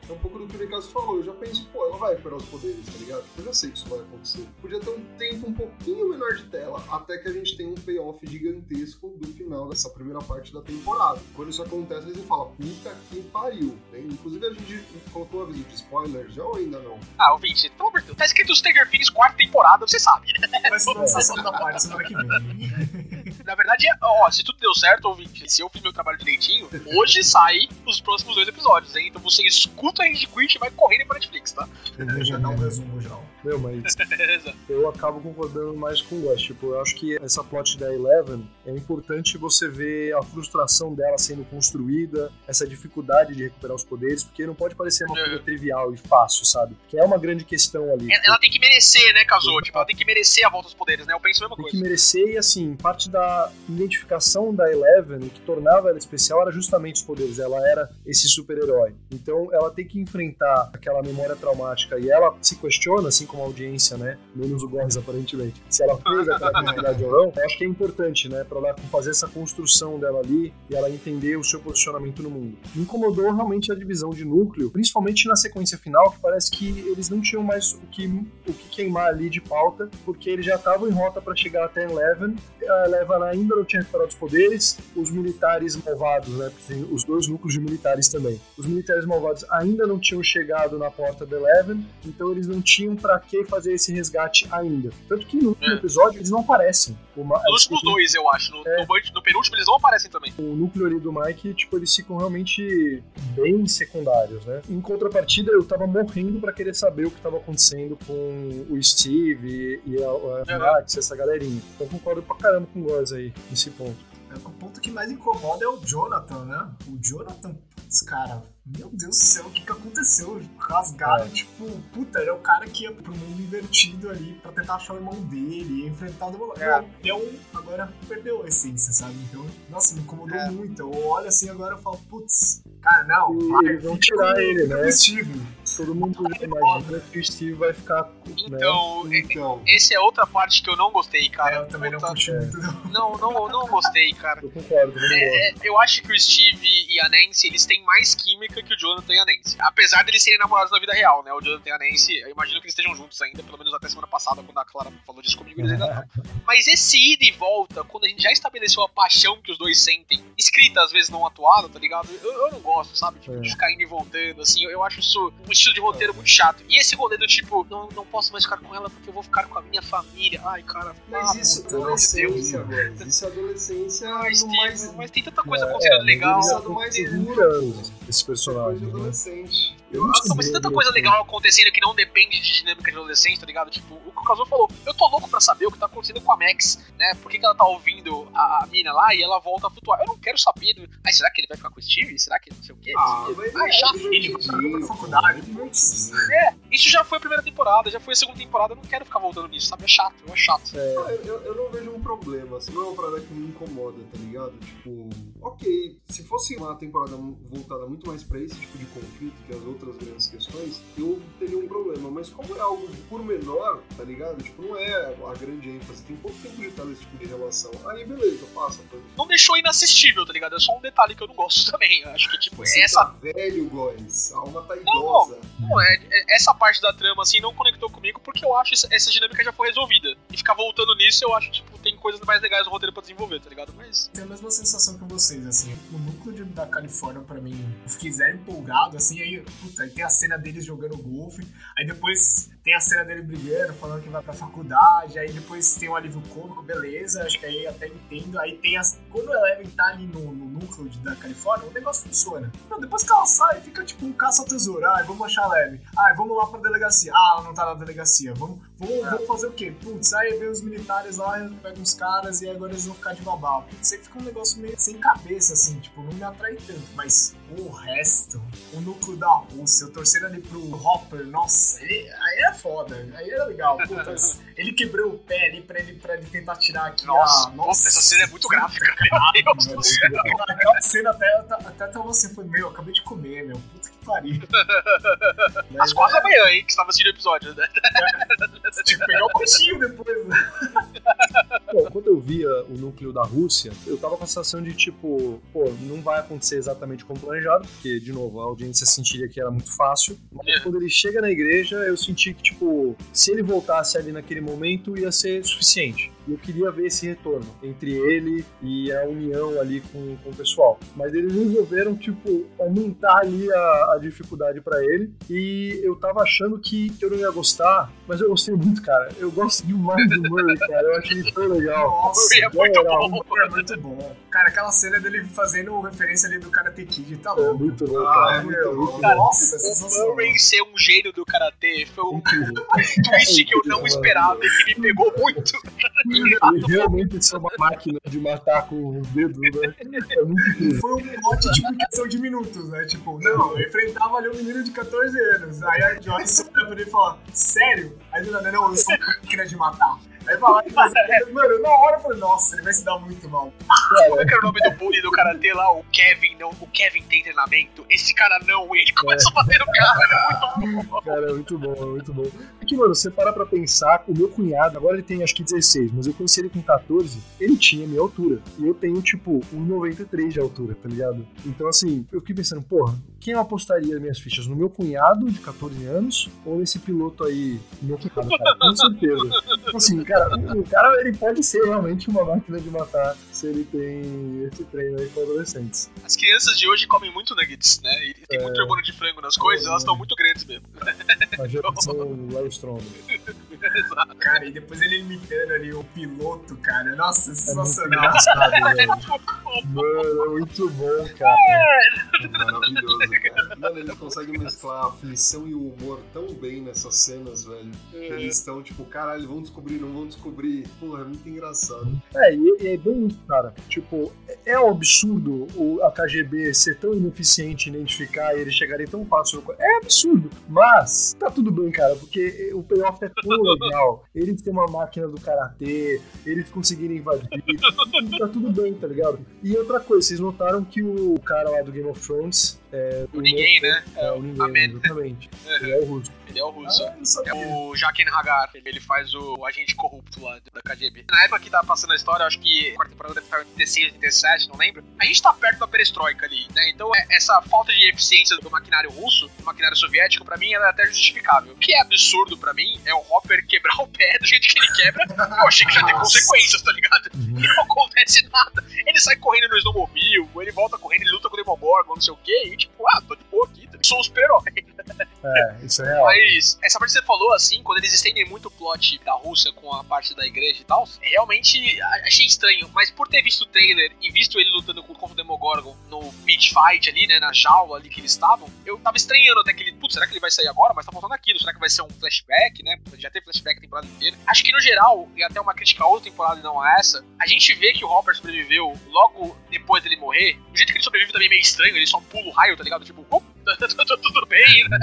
é um pouco do que o Nicasso falou. Eu já penso, pô, ela vai recuperar os poderes, tá ligado? Eu já sei que isso vai acontecer. Podia ter um tempo um pouquinho menor de tela, até que a gente tenha um payoff gigantesco do final dessa primeira parte da temporada. Quando isso acontece, eles falam, puta que pariu. né? Inclusive, a gente colocou aviso de spoiler já ou ainda não? Ah, ouvinte, pelo amor de Deus, tá escrito Stranger Things quarta temporada, você sabe, né? Vai ser lançar a segunda parte semana que vem. Na verdade, é- ó, se tudo deu certo, ouvinte, se eu fiz meu trabalho direitinho, hoje sai os próximos dois episódios, hein? Então você escuta a Rage Quit e vai correndo pra Netflix, tá? Já dá um resumo geral. Meu, mas eu acabo concordando mais com o Gus. Tipo, eu acho que essa plot da Eleven é importante você ver a frustração dela sendo construída, essa dificuldade de recuperar os poderes, porque não pode parecer uma coisa Uhum. trivial e fácil, sabe? Que é uma grande questão ali. É- Ela tem que merecer, né, Kazuo? Tipo, ela tem que merecer a volta dos poderes, né? Eu penso a mesma tem que coisa. merecer e assim, parte da identificação da Eleven, o que tornava ela especial era justamente os poderes, ela era esse super-herói. Então ela tem que enfrentar aquela memória traumática e ela se questiona, assim como a audiência, né, menos o Gorres aparentemente, se ela fez aquela atividade ou não, acho que é importante, né, pra ela fazer essa construção dela ali e ela entender o seu posicionamento no mundo. Me incomodou realmente a divisão de núcleo, principalmente na sequência final, que parece que eles não tinham mais o que, o que queimar ali de pauta, porque eles já estavam em rota para chegar até Eleven. A Eleven ainda não tinha recuperado os poderes, os militares malvados, né? Porque tem os dois núcleos de militares também. Os militares malvados ainda não tinham chegado na porta da Eleven, então eles não tinham para que fazer esse resgate ainda. Tanto que no último É. episódio eles não aparecem. O Ma- Nos últimos dois, eu acho. No, É. no, no penúltimo, eles não aparecem também. o núcleo ali do Mike, tipo, eles ficam realmente bem secundários, né? Em contrapartida, eu tava morrendo pra querer saber o que tava acontecendo com o Steve e a, a Uhum. Max, essa galerinha. Então eu concordo pra caramba com o Góes aí, nesse ponto. É, O ponto que mais incomoda é o Jonathan, né? O Jonathan, putz, cara, meu Deus do céu, o que que aconteceu? Rasgaram, É. tipo, puta, era o cara que ia pro mundo invertido ali pra tentar achar o irmão dele, ia enfrentar o É. Deu, agora perdeu a essência, sabe? Então, nossa, me incomodou É. muito. Eu olho assim agora e falo, putz, cara, não, E vai, eles vão tirar com- ele, né? Steve. Todo mundo já imagina que o Steve vai ficar. Né? Então, e- Então, essa é outra parte que eu não gostei, cara. É, eu também não Puta, curti muito, não. Não, não, não gostei, cara. Eu concordo, eu não. É, é, eu acho que o Steve e a Nancy, eles têm mais química que o Jonathan e a Nancy. Apesar deles serem namorados na vida real, né? O Jonathan e a Nancy, eu imagino que eles estejam juntos ainda, pelo menos até semana passada, quando a Clara falou disso comigo, eles ainda não. Mas esse ida e volta, quando a gente já estabeleceu a paixão que os dois sentem, escrita às vezes não atuada, tá ligado? Eu, eu não gosto, sabe? Tipo, É. de ficar indo e voltando, assim, eu, eu acho isso um estilo de roteiro muito chato. E esse rolê do tipo, não, não posso mais ficar com ela porque eu vou ficar com a minha família. Ai, cara, mas ah, isso é meu Deus. adolescência, agora. Isso é adolescência Steve, mais mas tem tanta coisa É, acontecendo é, mas legal. têm mais 20 seguro, anos, de personagem. Né? adolescente. Mas tanta coisa legal acontecendo que não depende de dinâmica de adolescente, tá ligado? Tipo, o que o Kazuo falou, eu tô louco pra saber o que tá acontecendo com a Max, né? Por que, que ela tá ouvindo a, a mina lá e ela volta a flutuar? Eu não quero saber. Do... Ai, será que ele vai ficar com o Steve? Será que não sei o quê? Ah, Ai, é chato. Ele vai pra faculdade. É, isso já foi a primeira temporada, já foi a segunda temporada, eu não quero ficar voltando nisso, sabe? É chato, é chato. Ah, Eu, eu- não vejo um problema, assim, não é uma parada que me incomoda, tá ligado? Tipo, ok, se fosse uma temporada voltada muito mais pra esse tipo de conflito que as outras grandes questões, eu teria um problema, mas como é algo por menor, tá ligado? Tipo, não é a grande ênfase, tem pouco tempo de estar nesse tipo de relação. Aí beleza, passa. Não deixou inassistível, tá ligado? É só um detalhe que eu não gosto também. Eu acho que, tipo, Você essa tá velho, Góis, a alma tá idosa. Não, é, é- essa parte da trama, assim, não conectou comigo porque eu acho essa, essa dinâmica já foi resolvida. E ficar voltando nisso, eu acho, tipo, tem coisas mais legais no roteiro pra desenvolver, tá ligado? Mas. Tenho a mesma sensação que vocês, assim. O núcleo da Califórnia, pra mim, eu fiquei zero empolgado, assim. Aí, puta, aí tem a cena deles jogando golfe. Aí depois tem a cena dele brigando, falando que vai pra faculdade. Aí depois tem um alívio cômico, beleza. Acho que aí até entendo. Aí tem as. Quando a Eleven tá ali no, no núcleo de- da Califórnia, o negócio funciona. Não, depois que ela sai, fica tipo um caça ao tesouro. Ai, vamos achar a Eleven. Ai, vamos lá pra delegacia. Ah, ela não tá na delegacia. Vamos, vamos, vamos fazer o quê? Putz, aí vem os militares lá, pegam os caras e agora eles vão ficar de. Putz, aí fica um negócio meio sem cabeça, assim, tipo, não me atrai tanto. Mas o resto, o núcleo da Rússia, eu torcendo ali pro Hopper, nossa, ele- aí era foda, aí era legal. Putz, ele quebrou o pé ali pra ele, pra ele tentar tirar aqui Nossa, a. nossa, essa cena é muito gráfica, céu. Aquela, cena até, até tava assim, foi, meu, eu acabei de comer, meu, puta que pariu. Às quatro da manhã, hein, que estava assistindo o episódio, né? Tinha que pegar o peixinho depois, né? Bom, quando eu via o núcleo da Rússia, eu tava com a sensação de tipo, pô, não vai acontecer exatamente como planejado, porque, de novo, a audiência sentiria que era muito fácil. Mas É. quando ele chega na igreja, eu senti que, tipo, se ele voltasse ali naquele momento, ia ser suficiente. E eu queria ver esse retorno entre ele e a união ali com, com o pessoal. Mas eles resolveram, tipo, aumentar ali a, a dificuldade pra ele. E eu tava achando que, que eu não ia gostar, mas eu gostei muito, cara. Eu gosto demais do Murray, cara. Eu acho ele Foi legal. Nossa, Foi, é muito legal. bom. é muito bom. Cara, aquela cena dele fazendo referência ali do Karate Kid, tá É louco. muito bom, Ah, cara. é muito bom. Nossa, O. Murray ser um gênio do karatê foi um Incrível. twist que eu não esperava e que me pegou muito. Ele realmente ser uma máquina de matar com os dedos, né? É muito incrível. Foi um tipo em questão de minutos, né? Tipo, não, eu enfrentava ali um menino de 14 anos. Aí a Joyce olha pra ele e fala, sério? Aí ele fala, não, eu sou uma máquina de matar. Aí vai lá e faz Mano, na hora eu falei, nossa, ele vai se dar muito mal. Como é que era o nome do bully do karatê lá? O Kevin, não. O Kevin tem treinamento. Esse cara não. E ele começa a bater no cara. É muito bom. Cara, é muito bom, é muito bom. É que, mano, você parar pra pensar, o meu cunhado, agora ele tem acho que 16, mas eu conheci ele com 14, ele tinha minha altura. E eu tenho, tipo, 1,93 de altura, tá ligado? Então, assim, eu fiquei pensando, porra, quem eu apostaria minhas fichas? No meu cunhado de 14 anos ou nesse piloto aí, meu cunhado, cara? Com certeza. Então, assim, cara, o, cara, ele pode ser realmente uma máquina de matar se ele tem esse treino aí com adolescentes. As crianças de hoje comem muito nuggets, né? E tem muito hormônio de frango nas coisas, elas estão muito grandes mesmo. A geração Larry Strong. Cara, e depois ele imitando ali o piloto, cara. Nossa, É muito sensacional. engraçado, velho. Mano, é muito bom, cara. Maravilhoso, cara. Mano, ele consegue mesclar a aflição e o humor tão bem nessas cenas, velho. Eles estão tipo, caralho, vão descobrir, não vão descobrir. Porra, é muito engraçado. É, e, e é bem isso, cara. Tipo, é- é um absurdo o, a KGB ser tão ineficiente em identificar e eles chegarem tão fácil. É absurdo. Mas tá tudo bem, cara, porque o payoff é tão legal. Eles têm uma máquina do karatê, eles conseguirem invadir. tá tudo bem, tá ligado? E outra coisa, vocês notaram que o cara lá do Game of Thrones. É, O ninguém, né? É, o ninguém, Amen. exatamente. Ele é o russo. Ele é o russo. Ah. É o Jaqen Hagar, ele faz o agente corrupto lá da KGB. Na época que tava passando a história, acho que a quarta temporada deve estar em 86, 87, não lembro. A gente tá perto da perestroika ali, né? Então é- essa falta de eficiência do maquinário russo, do maquinário soviético, pra mim, ela é até justificável. O que é absurdo pra mim é o Hopper quebrar o pé do jeito que ele quebra. Eu achei que já tem consequências, tá ligado? Uhum. E não acontece nada. Ele sai correndo no snowmobile, ele volta correndo, ele luta com o Demogorgon, não sei o quê, e tipo, ah, tô de boa aqui, tá? sou um super-herói. É, isso é real. Mas essa parte que você falou, assim, quando eles estendem muito o plot da Rússia com a parte da igreja e tal, realmente achei estranho. Mas por ter visto o trailer e visto ele Demogorgon no beach fight ali, né, na jaula ali que eles estavam, eu tava estranhando até que ele, putz, será que ele vai sair agora? Mas tá faltando aquilo, será que vai ser um flashback, né? Já teve flashback a temporada inteira. Acho que no geral, e até uma crítica a outra temporada e não a essa, a gente vê que o Hopper sobreviveu logo depois dele morrer. O jeito que ele sobrevive também é meio estranho, ele só pula o raio, tá ligado? Tipo, "Oh, tudo bem, né?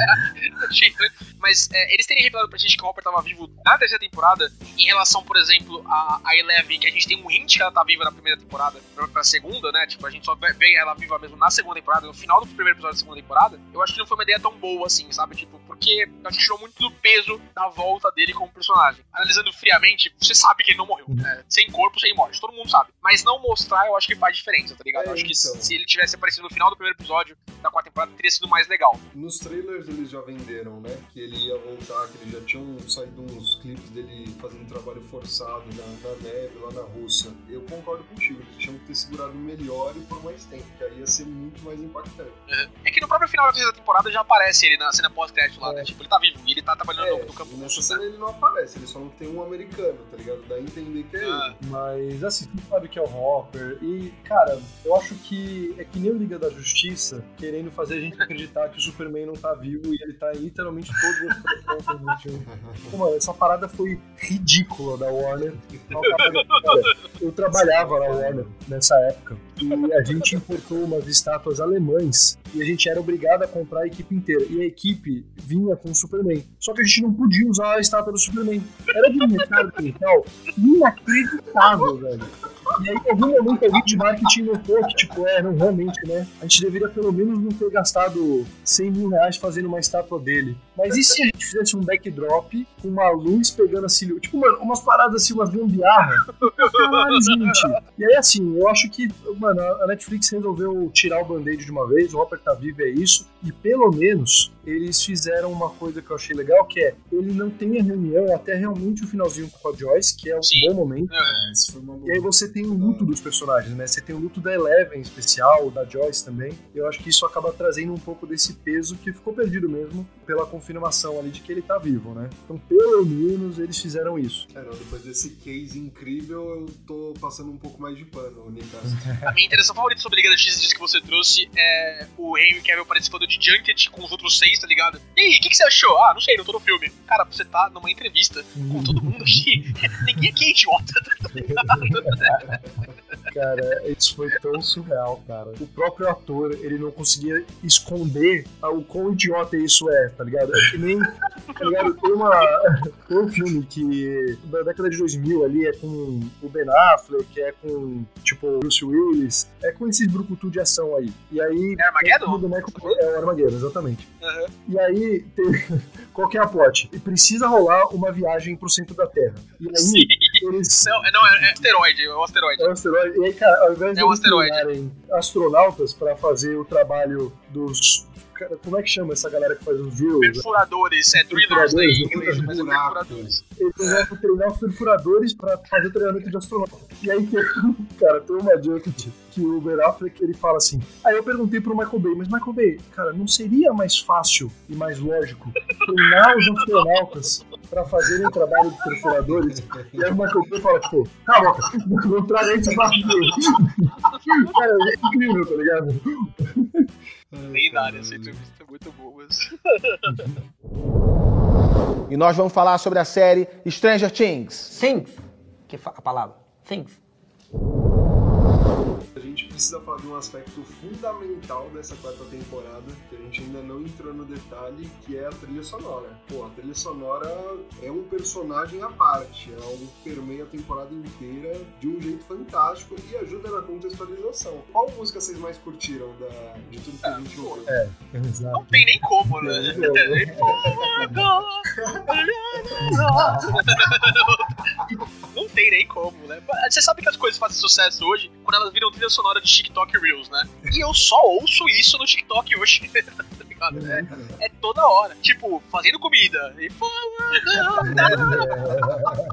Mas é, eles terem revelado pra gente que o Hopper tava vivo na terceira temporada, em relação, por exemplo, a, a Eleven, que a gente tem um hint que ela tá viva na primeira temporada pra, pra segunda, né? Tipo, a gente só vê ela viva mesmo na segunda temporada, no final do primeiro episódio da segunda temporada. Eu acho que não foi uma ideia tão boa assim, sabe? Tipo, porque acho que tirou muito do peso da volta dele como personagem. Analisando friamente, você sabe que ele não morreu. né? Sem corpo, sem morte, todo mundo sabe. Mas não mostrar, eu acho que faz diferença, tá ligado? É, eu acho que então. se ele tivesse aparecido no final do primeiro episódio da quarta temporada, teria sido mais legal. Nos trailers eles já venderam, né? Que ele ia voltar, que ele já tinham saído uns clipes dele fazendo trabalho forçado na, na neve, lá na Rússia. Eu concordo contigo, eles tinham que ter segurado melhor e por mais tempo, que aí ia ser muito mais impactante. É que no próprio final da terceira temporada já aparece ele na cena pós-crédito lá, né? Tipo, ele tá vivo e ele tá trabalhando É, no, no campo nessa cena ele não aparece, ele só não tem um americano, tá ligado? Dá a entender que é Ah, ele. Mas assim, tu sabe que é o Hopper. E, cara, eu acho que é que nem o Liga da Justiça querendo fazer a gente acreditar que o Superman não tá vivo e ele tá em literalmente do filme. Pô, mano, essa parada foi ridícula da Warner. Eu trabalhava na Warner nessa época e a gente importou umas estátuas alemães e a gente era obrigado a comprar a equipe inteira. E a equipe vinha com o Superman. Só que a gente não podia usar a estátua do Superman. Era de um mercado mental inacreditável, velho. E aí, em algum momento, alguém de marketing notou que, tipo, é, não, realmente, né? A gente deveria pelo menos não ter gastado 100 mil reais fazendo uma estátua dele. Mas e se a gente fizesse um backdrop com uma luz pegando a silhueta? Tipo, mano, umas paradas assim, umas gambiarra. Caralho, gente. E aí, assim, eu acho que, mano, a Netflix resolveu tirar o band-aid de uma vez, o Hopper tá vivo, é isso. E pelo menos eles fizeram uma coisa que eu achei legal, que é ele não tem a reunião até realmente o finalzinho com a Joyce, que é um Sim. bom momento. É, uma E aí você tem o luto dos personagens, né? Você tem o luto da Eleven em especial, da Joyce também. Eu acho que isso acaba trazendo um pouco desse peso que ficou perdido mesmo pela confirmação ali de que ele tá vivo, né? Então, pelo menos, eles fizeram isso. É, não, depois desse case incrível, eu tô passando um pouco mais de pano, Nicasso. A minha interação favorita sobre Liga da Justiça que você trouxe é o Henry Cavill participando de Junket com os outros seis, tá ligado? E aí, o que, que você achou? Ah, não sei, não tô no filme. Cara, você tá numa entrevista com todo mundo aqui. Ninguém aqui é idiota, tá ligado? Cara, isso foi tão surreal, cara. O próprio ator, ele não conseguia esconder o quão idiota isso é, tá ligado? É que nem, tá ligado? Tem, uma, tem um filme que, da década de 2000 ali, é com o Ben Affleck, é com, tipo, Bruce Willis, é com esses brucutu de ação aí. E aí... É Armageddon? do Michael, é o Armageddon, exatamente. Aham. E aí, tem, qual que é a plot? Precisa rolar uma viagem pro centro da Terra. E aí, Sim. Eles... Não, é- não, é, é asteroide, é um asteroide. É um asteroide. E aí, cara, ao invés de É um eles asteroide. treinarem astronautas pra fazer o trabalho dos. cara, Como é que chama essa galera que faz os drills? Perfuradores, é drillers né, em inglês, mas é perfuradores. Eles vão treinar os perfuradores pra fazer o treinamento de astronauta. E aí, tem, cara, tem uma joke que o Ben Affleck ele fala assim. Aí eu perguntei pro Michael Bay, mas Michael Bay, cara, não seria mais fácil e mais lógico treinar os astronautas pra fazerem o trabalho de perfuradores? E aí o Michael Bay fala, tipo, cala a boca, não traga esse dele. Cara, é incrível, tá ligado? Lendária essa entrevista, é muito boa. mas- E nós vamos falar sobre a série Stranger Things. Things. Que a palavra. Things. A gente precisa falar de um aspecto fundamental dessa quarta temporada, que a gente ainda não entrou no detalhe, que é a trilha sonora. Pô, a trilha sonora é um personagem à parte, é algo que permeia a temporada inteira de um jeito fantástico e ajuda na contextualização. Qual música vocês mais curtiram da, de tudo que a gente ouviu? Exato. Não tem nem como, né? Não tem nem como, né? Você sabe que as coisas fazem sucesso hoje quando elas viram trilha sonora de TikTok Reels, né? E eu só ouço isso no TikTok hoje. ligado? É, é toda hora. Tipo, fazendo comida. E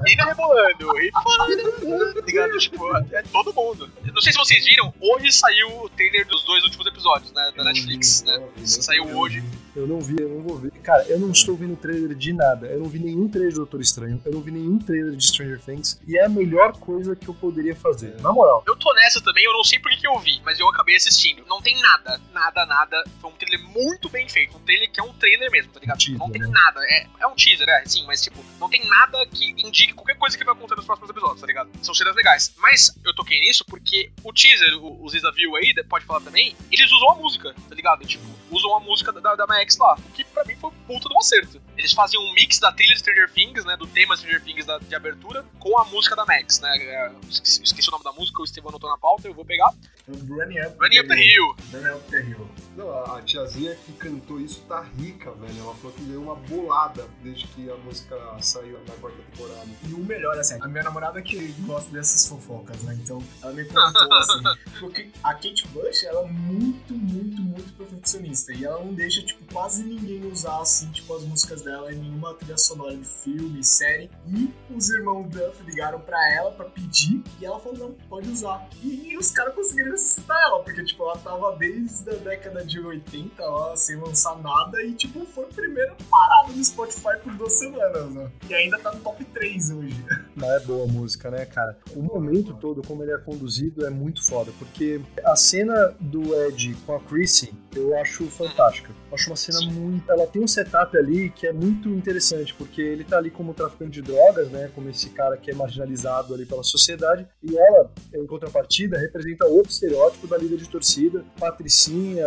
Liga rebolando. E tá ligado? Tipo, é todo mundo. Não sei se vocês viram, hoje saiu o trailer dos dois últimos episódios, né? Da Netflix, né? Saiu hoje. Eu não vi, eu não vou ver. Cara, eu não estou vendo trailer de nada. Eu não vi nenhum trailer do Doutor Estranho. Eu não vi nenhum trailer de Stranger Things. E é a melhor coisa que eu poderia fazer. Na moral. Eu tô nessa também, eu não sei por que que eu vi, mas eu acabei assistindo. Não tem nada, nada, nada. Foi um trailer muito bem feito. Um trailer que é um trailer mesmo, tá ligado? Tipo, não tem Teaser, né? nada. É, é um teaser, é, sim, mas tipo, não tem nada que indique qualquer coisa que vai acontecer nos próximos episódios, tá ligado? São cenas legais. Mas eu toquei nisso porque o teaser, o, o Ziza viu aí, pode falar também, eles usam a música, tá ligado? Tipo, usam a música da, da Max lá, o que pra mim foi um puta do acerto. Eles fazem um mix da trilha de Stranger Things, né, do tema Stranger Things da- de abertura, com a música da Max, né? É, esqueci, esqueci o nome da música, o Estevão anotou na pauta, eu vou pegar. Running Up. Running Up the Hill. Running Up the Hill. Não, a a tiazinha que cantou isso tá rica, velho. Ela falou que deu uma bolada desde que a música saiu na quarta temporada. E o melhor, assim, a minha namorada que gosta dessas fofocas, né? Então, ela me contou, assim, porque a Kate Bush, ela é muito, muito, muito perfeccionista. E ela não deixa, tipo, quase ninguém usar, assim, tipo, as músicas dela em nenhuma trilha sonora de filme, série. E os irmãos Duff ligaram pra ela pra pedir, e ela falou, não, pode usar. E, os caras conseguiram ressuscitar ela, porque, tipo, ela tava desde a década de 80 lá, sem lançar nada, e, tipo, foi a primeira parada no Spotify por duas semanas, né? E ainda tá no top 3 hoje. Mas é boa a música, né, cara? O momento todo, como ele é conduzido, é muito foda. Porque a cena do Ed com a Chrissy, eu acho fantástica. Acho uma cena muito. Ela tem um setup ali que é muito interessante, porque ele tá ali como traficante de drogas, né? Como esse cara que é marginalizado ali pela sociedade. E ela, em contrapartida, representa outro estereótipo da líder de torcida, patricinha,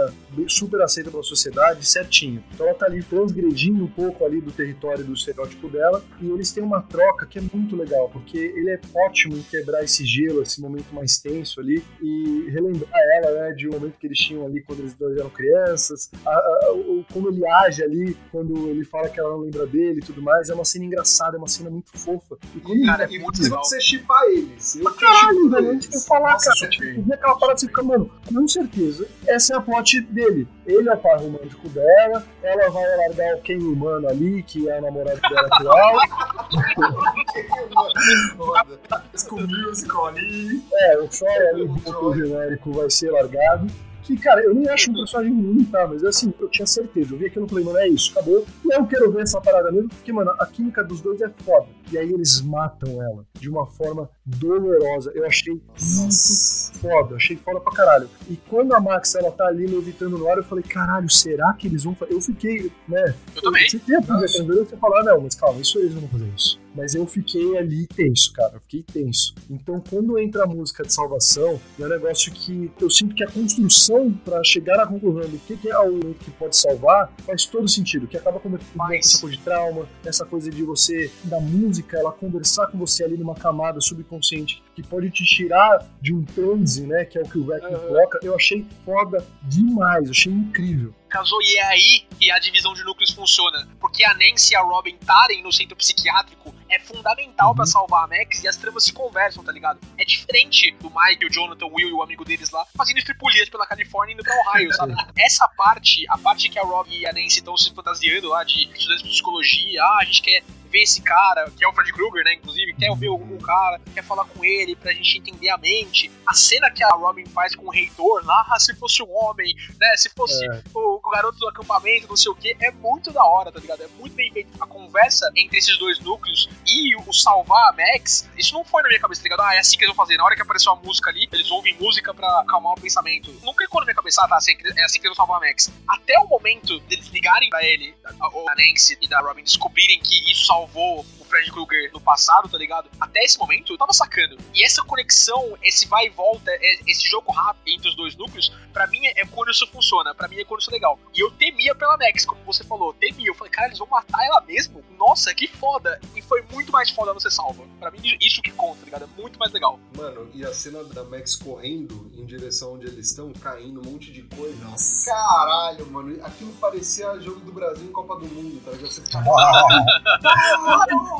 super aceita pela sociedade, certinho. Então ela tá ali transgredindo um pouco ali do território do estereótipo dela. E eles têm uma troca que é muito legal, porque ele é ótimo em quebrar esse gelo, esse momento mais tenso ali, e relembrar ela, né, de um momento que eles tinham ali quando eles dois eram crianças, a- a- como ele age ali quando ele fala que ela não lembra dele e tudo mais. É uma cena engraçada, é uma cena muito fofa. E Cara, é e muito se legal. você chipar eles. Eu caralho, velho. eles. Antes de eu falar, Nossa, cara, tipo, vem aquela parada você fica, mano, com certeza, essa é a plot dele. Ele é o par romântico dela, ela vai largar o Ken humano ali, que é a namorada dela atual. School Musical ali. É, o Troy ali, o genérico, vai ser largado. Que, cara, eu nem acho um personagem ruim, tá? Mas assim, eu tinha certeza. Eu vi aquilo e falei, mano, é isso, acabou. E eu quero ver essa parada mesmo, porque, mano, a química dos dois é foda. E aí eles matam ela de uma forma dolorosa. Eu achei muito foda, achei foda pra caralho. E quando a Max ela tá ali levitando no ar, eu falei, caralho, será que eles vão fazer? Eu fiquei, né? Eu também. Você tem a pulga atrás você fala, ah, não, mas calma, isso eles não vão fazer isso. Mas eu fiquei ali tenso, cara, eu fiquei tenso. Então quando entra a música de salvação, é um negócio que eu sinto que a construção pra chegar à conclusão do que que é o que pode salvar faz todo sentido, que acaba com essa coisa de trauma, essa coisa de você, da música, ela conversar com você ali numa camada subconsciente que pode te tirar de um transe, né, que é o que o Wreck Aham. coloca, eu achei foda demais, achei incrível. casou e é aí que a divisão de núcleos funciona. Porque a Nancy e a Robin estarem no centro psiquiátrico é fundamental pra salvar a Max e as tramas se conversam, tá ligado? É diferente do Mike, o Jonathan, o Will e o amigo deles lá fazendo estripulias pela Califórnia e indo pra Ohio, sabe? Essa parte, a parte que a Robin e a Nancy estão se fantasiando lá de estudantes de psicologia, ah, a gente quer ver esse cara, que é o Fred Krueger, né, inclusive, quer ver o, o cara, quer falar com ele pra gente entender a mente. A cena que a Robin faz com o reitor lá, ah, se fosse um homem, né, se fosse É. o, o garoto do acampamento, não sei o que, é muito da hora, tá ligado? É muito bem feito. A conversa entre esses dois núcleos e o salvar a Max, isso não foi na minha cabeça, tá ligado? Ah, é assim que eles vão fazer. Na hora que apareceu a música ali, eles ouvem música pra acalmar o pensamento. Nunca ficou na minha cabeça, ah, tá, assim, é assim que eles vão salvar a Max. Até o momento deles ligarem pra ele, a, a Nancy e da Robin descobrirem que isso salvou Fred Krueger no passado, tá ligado? Até esse momento, eu tava sacando. E essa conexão, esse vai e volta, é- esse jogo rápido entre os dois núcleos, pra mim é quando isso funciona, pra mim é quando isso é legal. E eu temia pela Max, como você falou, temia. Eu falei, cara, eles vão matar ela mesmo? Nossa, que foda! E foi muito mais foda você salva. Pra mim, isso que conta, tá ligado? É muito mais legal. Mano, e a cena da Max correndo em direção onde eles estão, caindo, um monte de coisa. Nossa. Caralho, mano, aquilo parecia jogo do Brasil em Copa do Mundo, tá ligado? Você fica,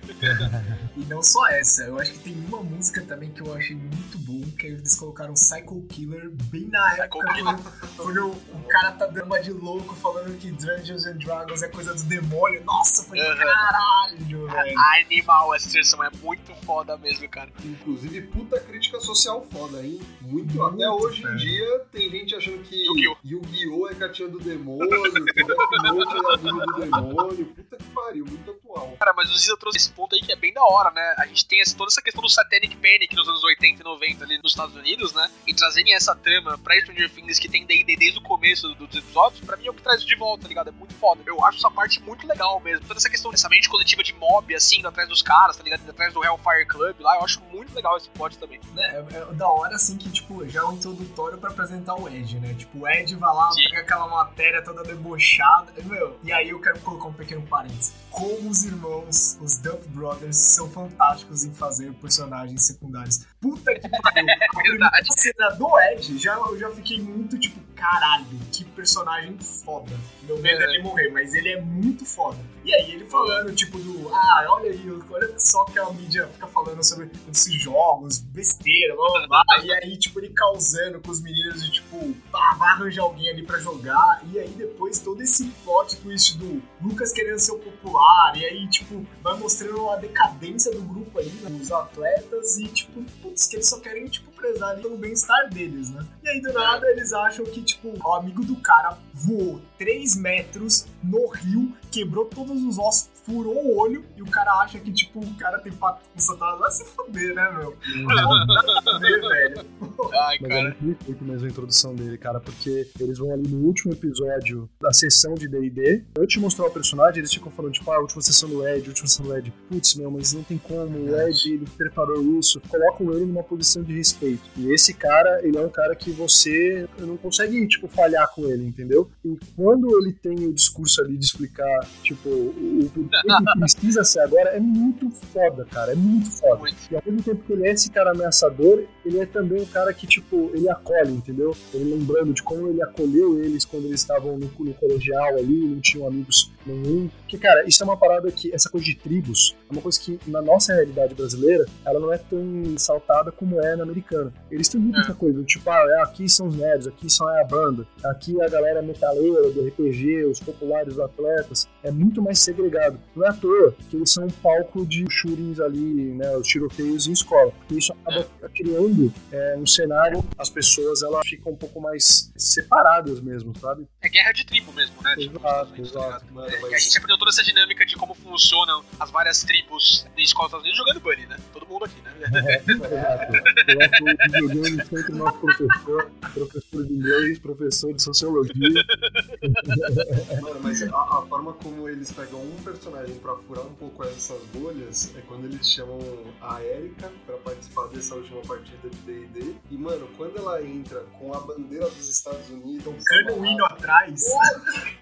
E não só essa, eu acho que tem uma música também que eu achei muito bom, que eles colocaram Psycho Killer bem na Psycho época Killer. quando, quando o cara tá dando uma de louco falando que Dungeons and Dragons é coisa do demônio. Nossa, foi Aham. caralho, velho. Animal, essa direção é muito foda mesmo, cara. Inclusive, puta crítica social foda, hein? Muito. Muito, até hoje em dia tem gente achando que Yu-Gi-Oh! Yu-Gi-Oh! é cartinha do demônio, Note é amigo do demônio. Puta que pariu, muito atual. Cara, mas o Ziza trouxe esse ponto aí que é bem da hora, né? A gente tem esse- toda essa questão do Satanic Panic nos anos 80 e 90 ali nos Estados Unidos, né? E trazerem essa trama pra Stranger Things que tem D&D desde o começo do- dos episódios, pra mim é o que traz de volta, tá ligado? É muito foda. Eu acho essa parte muito legal mesmo. Toda essa questão dessa mente coletiva de mob, assim, indo atrás dos caras, tá ligado? Indo atrás do Hellfire Club lá, eu acho muito legal esse plot também. Né, é, é da hora, assim, que, tipo, já é um introdutório pra apresentar o Ed, né? Tipo, o Ed vai lá, Sim. pega aquela matéria toda debochada. e, Meu, e aí eu quero colocar um pequeno parênteses. Como os irmãos, os Duff Brothers, são fantásticos em fazer personagens secundários. Puta que pariu. A primeira cena do Ed, já, eu já fiquei muito, tipo, caralho, que personagem foda. Meu medo é É. ele morrer, mas ele é muito foda. E aí ele falando, tipo, do, ah, olha aí, olha só que a mídia fica falando sobre esses jogos, besteira, blá blá blá. e aí, tipo, ele causando com os meninos de, tipo, ah, vai arranjar alguém ali pra jogar. E aí depois todo esse plot twist do Lucas querendo ser o popular, e aí, tipo, vai mostrando a decadência do grupo ali, né, os atletas, e, tipo, putz, que eles só querem, tipo, prezar pelo bem-estar deles, né? E aí, do nada, eles acham que, tipo, o amigo do cara voou 3 metros no rio, quebrou todos os ossos, furou o olho, e o cara acha que, tipo, o cara tem pacto com o Satanás. Vai se fuder, né, meu? Não, ver, velho. Ai, Mas é cara. muito bem feito mesmo a introdução dele, cara, porque eles vão ali no último episódio da sessão de D&D. Antes de mostrar o personagem, eles ficam falando, tipo, ah, a última sessão do Ed, a última sessão do Ed. Putz, meu, mas não tem como, o Ed, ele preparou isso. Colocam ele numa posição de respeito. perfeito. E esse cara, ele é um cara que você não consegue, tipo, falhar com ele, entendeu? E quando ele tem o discurso ali de explicar, tipo, o o que precisa ser agora, é muito foda, cara. É muito foda. Muito. E ao mesmo tempo que ele é esse cara ameaçador, ele é também o cara que, tipo, ele acolhe, entendeu? Ele lembrando de como ele acolheu eles quando eles estavam no, no colegial ali, não tinham amigos nenhum. Porque, cara, isso é uma parada que, essa coisa de tribos, é uma coisa que na nossa realidade brasileira, ela não é tão saltada como é na americana. Eles têm muito É. essa coisa, tipo, ah, é, aqui são os nerds, aqui são a banda, aqui a galera metaleira do RPG, os populares, os atletas, é muito mais segregado. Não é à toa que eles são um palco de shootings ali, né, os tiroteios em escola. Porque isso acaba criando é, um cenário, as pessoas elas ficam um pouco mais separadas mesmo, sabe? É guerra de tribo mesmo, né? Tipo, Exato, tá exato. ligado? Mano, É, mas- que a gente aprendeu toda essa dinâmica de como funcionam as várias tribos de escola dos Estados Unidos jogando Bunny, né? Todo mundo aqui, né? Exato. Eu o videogame sempre nosso professor, professor de inglês, professor de sociologia. Mano, mas a, a forma como eles pegam um personagem pra furar um pouco essas bolhas é quando eles chamam a Erika pra participar dessa última partida de D&D. E, mano, quando ela entra com a bandeira dos Estados Unidos... O hino atrás.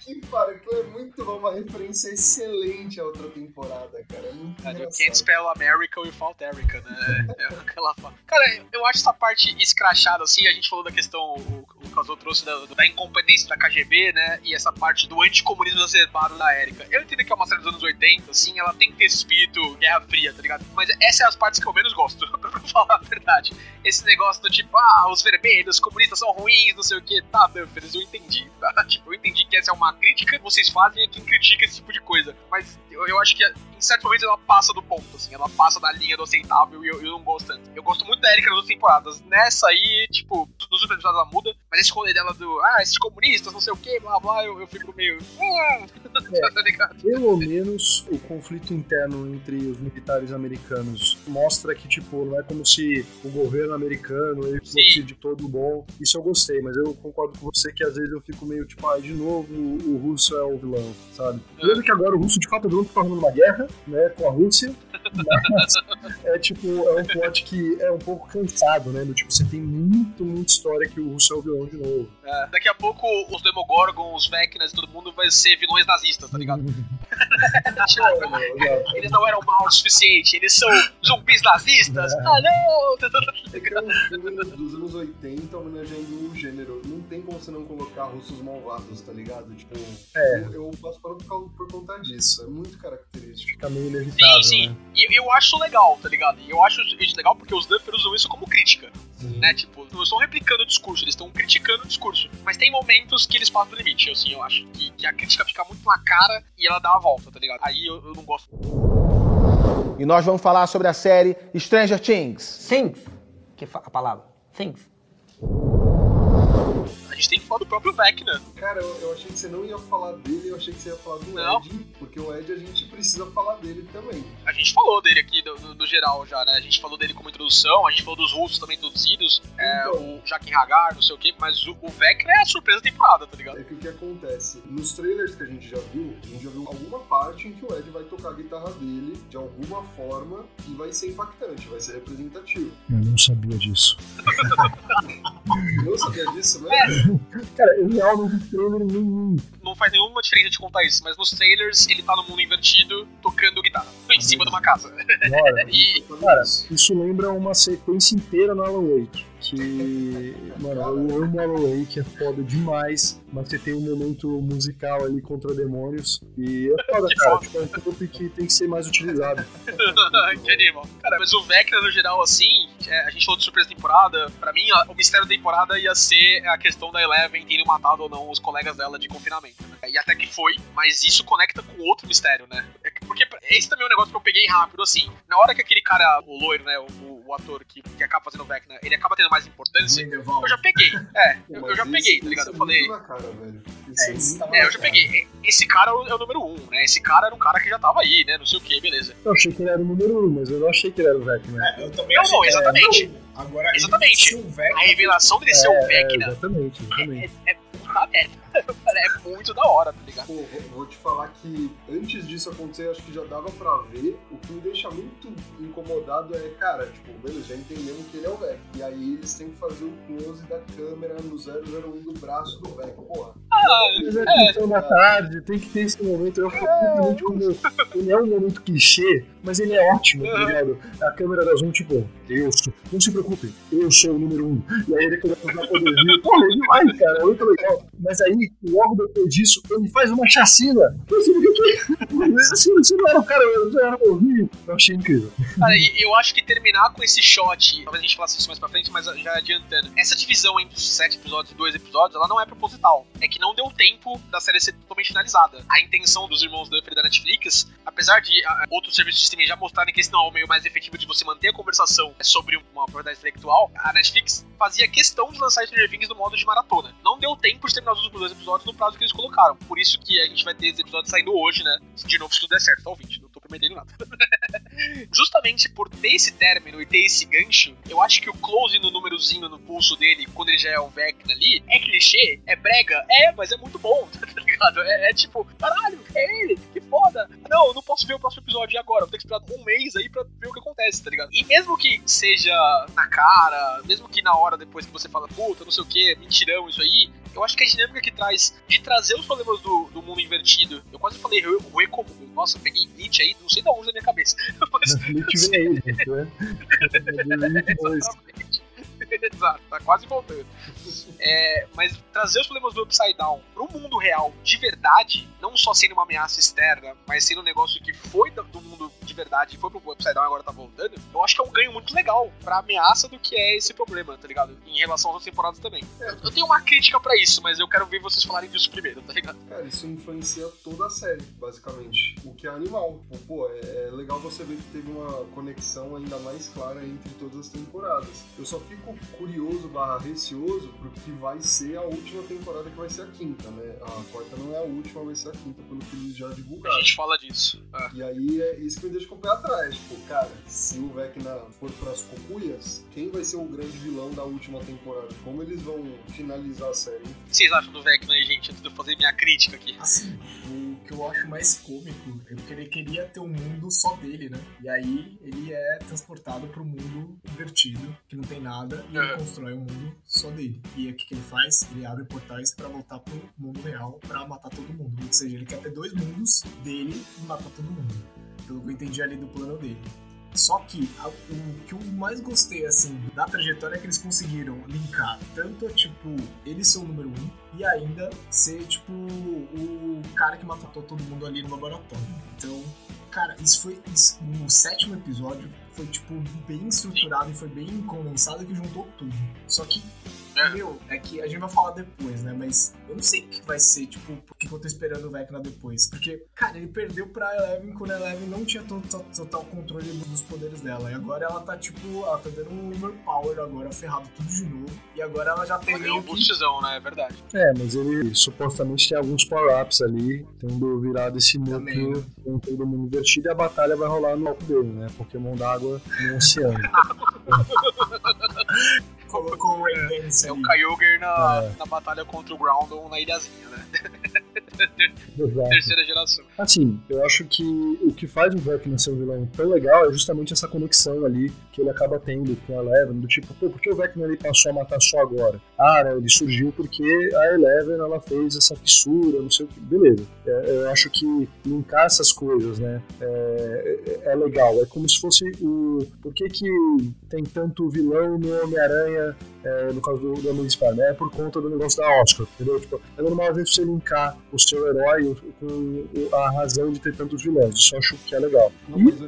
Que, cara, aquilo é muito bom, uma referência excelente à outra temporada, cara. É muito É, can't spell America without Erica, né? É aquela fala. Cara, eu acho essa parte escrachada, assim, a gente falou da questão, o, o Casou trouxe da, da incompetência da KGB, né? E essa parte do anticomunismo exacerbado da Erika. Eu entendo que é uma série dos anos 80, assim, ela tem que ter espírito Guerra Fria, tá ligado? Mas essas são as partes que eu menos gosto, pra falar a verdade. Esse negócio do tipo, ah, os vermelhos, os comunistas são ruins, não sei o que. Tá, Duffers, eu entendi, tá? Tipo, eu entendi que essa é uma crítica que vocês fazem a quem critica esse tipo de coisa. Mas eu, eu acho que em certos momentos ela passa do ponto, assim, ela passa da linha do aceitável e eu, eu não gosto tanto. Eu gosto muito da Erika nas outras temporadas. Nessa aí, tipo, nos últimos episódios ela muda, mas esse rolê dela do, ah, esses comunistas, não sei o que, blá blá, eu, eu fico meio. Hum, tá ligado? Pelo menos o conflito interno entre os militares americanos mostra que, tipo, não é como se o governo americano ele fosse de todo bom. Isso eu gostei, mas eu concordo com você que às vezes eu fico meio tipo, ah, de novo o, o russo é o vilão, sabe? É. Mesmo que agora o russo de fato é vilão que tá arrumando uma guerra, né, com a Rússia, mas é tipo, é um plot que é um pouco cansado, né? Do tipo, você tem muito, muita história que o russo é o vilão de novo. É, daqui a pouco os Demogorgons, os Vecnas e todo mundo vai ser vilões nazistas, tá ligado? Tipo, eles não eram mal o suficiente, eles são zumbis nazistas. Ah, não! É é um filme dos anos 80 homenageando um gênero. Não tem como você não colocar russos malvados, tá ligado? Tipo, É. eu, eu passo por, por conta disso. É muito característico. Fica meio inevitável, Sim, sim. né? E eu acho legal, tá ligado? E eu acho isso legal porque os Duffers usam isso como crítica, né? Tipo, não estão replicando o discurso, eles estão criticando o discurso. Mas tem momentos que eles passam do limite, assim, eu acho. Que, que a crítica fica muito na cara e ela dá a volta, tá ligado? Aí eu, eu não gosto. E nós vamos falar sobre a série Stranger Things. Things. Que fa- a palavra? Things. A gente tem que falar do próprio Vecna. Cara, eu, eu achei que você não ia falar dele, eu achei que você ia falar do Não. Ed, porque o Ed a gente precisa falar dele também. A gente falou dele aqui no, no- no geral já, né? A gente falou dele como introdução, a gente falou dos russos também introduzidos, é, Então. o Jaquen Hagar, não sei o quê, mas o, o Vecna é a surpresa da temporada, tá ligado? É que o que acontece? Nos trailers que a gente já viu, a gente já viu alguma parte em que o Ed vai tocar a guitarra dele de alguma forma e vai ser impactante, vai ser representativo. Eu não sabia disso. Não sabia disso, É. Cara, eu real trailer nenhum. Não faz nenhuma diferença de contar isso, mas nos trailers ele tá no mundo invertido tocando guitarra, em cima de uma casa. Bora. E Cara, isso lembra uma sequência inteira no Alan Wake. Que, mano, eu amo Alan Wake, é foda demais. Mas você tem um momento musical ali contra demônios. E é foda, Que cara. foda. Tipo, é um trupe que tem que ser mais utilizado. que animal. Cara, mas o Vecna no geral, assim, é, a gente falou de surpresa da temporada. Pra mim, o mistério da temporada ia ser a questão da Eleven terem matado ou não os colegas dela de confinamento. né? E até que foi, mas isso conecta com outro mistério, né? É que- Porque esse também é um negócio que eu peguei rápido, assim. Na hora que aquele cara, o loiro, né, o, o ator que, que acaba fazendo o Vecna, ele acaba tendo mais importância, eu já peguei. É, Pô, eu, já esse- peguei, tá ligado? é Eu falei. cara, velho. É, tá É, eu já cara. peguei. Esse cara é o, é número um, né? Esse cara era um cara que já tava aí, né? Não sei o que, beleza. Eu achei que ele era o número um, mas eu não achei que ele era o Vecna. É, eu também Não, achei não, que era- exatamente. Agora, ele Exatamente. ser um Vecna- A revelação dele ser o É, Vecna exatamente, exatamente. é, é puta merda. é muito da hora, tá ligado? Pô, vou- te falar que antes disso acontecer, acho que já dava pra ver. O que me deixa muito incomodado é, cara, tipo, beleza, já entendemos que ele é o Vec. E aí eles têm que fazer o close da câmera no 001 do braço do Vec. Porra. Ah, Mas é questão da tarde, tem que ter esse momento. Eu falo simplesmente como ele é um momento clichê, mas ele é ótimo, tá ligado? A câmera da Zoom, tipo, eu sou. Não se preocupe, eu sou o número um. E aí ele começa a usar poderzinho. Pô, é demais, cara, é muito legal. Mas aí, logo depois disso, ele faz uma chacina. Não era o cara, eu era. Eu achei incrível. Cara, eu acho que terminar com esse shot, talvez a gente falasse isso mais pra frente, mas já adiantando, essa divisão entre sete episódios e dois episódios, ela não é proposital. É que não deu tempo da série ser totalmente finalizada. A intenção dos irmãos Duffer da Netflix, apesar de ah, outros serviços de streaming já mostrarem que esse não é o meio mais efetivo de você manter a conversação sobre uma propriedade intelectual, a Netflix fazia questão de lançar Stranger Things no modo de maratona. Não deu tempo de terminar os últimos dois episódios no prazo que eles colocaram. Por isso que a gente vai ter esses episódios saindo hoje, né? De novo, se tudo der certo, tá? Não tô prometendo nada. Justamente por ter esse término e ter esse gancho, eu acho que o close no númerozinho no pulso dele, quando ele já é o Vecna ali, é clichê, é brega, é, mas é muito bom, tá ligado? É, é tipo, caralho, é ele, que foda. Não, não posso ver o próximo episódio agora, vou ter que esperar um mês aí pra ver o que acontece, tá ligado? E mesmo que seja na cara, mesmo que na hora depois que você fala, puta, não sei o que, mentirão, isso aí, eu acho que a dinâmica que traz de trazer os problemas do, do mundo invertido, eu quase falei o recomum, nossa, peguei Nietzsche aí, não sei de onde da minha cabeça, mas Nietzsche vem aí, gente, Exato, tá quase voltando. É, mas trazer os problemas do Upside Down pro mundo real de verdade, não só sendo uma ameaça externa, mas sendo um negócio que foi do do mundo de verdade e foi pro Upside Down e agora tá voltando, eu acho que é um ganho muito legal pra ameaça do que é esse problema, tá ligado? Em relação às outras temporadas também. Eu, eu tenho uma crítica pra isso, mas eu quero ver vocês falarem disso primeiro, tá ligado? Cara, isso influencia toda a série, basicamente. O que é animal. Pô, Pô, é, é legal você ver que teve uma conexão ainda mais clara entre todas as temporadas. Eu só fico curioso barra receoso pro que vai ser a última temporada, que vai ser a quinta, né? A quarta não é a última, vai ser a quinta, pelo que eles já A divulgaram. gente fala disso. Ah. E aí é isso que me deixa com o pé atrás. Tipo, cara, se o Vecna for pras cocuias, quem vai ser o grande vilão da última temporada? Como eles vão finalizar a série? O que vocês acham do Vecna aí, gente, antes de eu fazer minha crítica aqui? Assim, o que eu acho mais cômico é porque ele queria ter um mundo só dele, né? E aí ele é transportado pro mundo invertido, que não tem nada, e ele É. constrói um mundo só dele. E aí o que, que ele faz? Ele abre portais pra voltar pro mundo real pra matar todo mundo. Ou seja, ele quer ter dois mundos dele e matar todo mundo. Pelo que eu entendi ali do plano dele. Só que a- o que eu mais gostei, assim, da trajetória é que eles conseguiram linkar tanto, tipo, ele ser o número um e ainda ser, tipo, o cara que matou todo mundo ali no laboratório. Então, cara, isso foi. Isso, no sétimo episódio foi, tipo, bem estruturado e foi bem condensado que juntou tudo. Só que. É. Meu, é que a gente vai falar depois, né? Mas eu não sei o que vai ser, tipo, o que eu tô esperando o Vecna depois. Porque, cara, ele perdeu pra Eleven quando a Eleven não tinha total, total controle dos poderes dela. E agora ela tá, tipo, ela tá dando um overpower agora, ferrado tudo de novo. E agora ela já tem é um meio que... boostzão, né? É verdade. É, mas ele supostamente tem alguns power-ups ali, tendo virado esse núcleo né? com todo mundo invertido e a batalha vai rolar no alto dele, né? Pokémon d'água no oceano. colocou o Ray Vance É o. Kyogre na, É. na batalha contra o Groundon na ilhazinha, né? Exato. Terceira geração. Assim, eu acho que o que faz o Vecna ser um vilão tão legal é justamente essa conexão ali que ele acaba tendo com a Eleven, do tipo, pô, por que o Vecna ele passou a matar só agora? Ah, né, ele surgiu porque a Eleven ela fez essa fissura, não sei o que. Beleza. É, eu acho que linkar essas coisas, né, é, é- é legal. É como se fosse o. Por que, que tem tanto vilão no Homem-Aranha, é, no caso do, do de Spider-Man? É por conta do negócio da Oscar, entendeu? Tipo, é normal às vezes você linkar o seu herói com a razão de ter tantos vilões. Isso eu acho que é legal. Não, mas,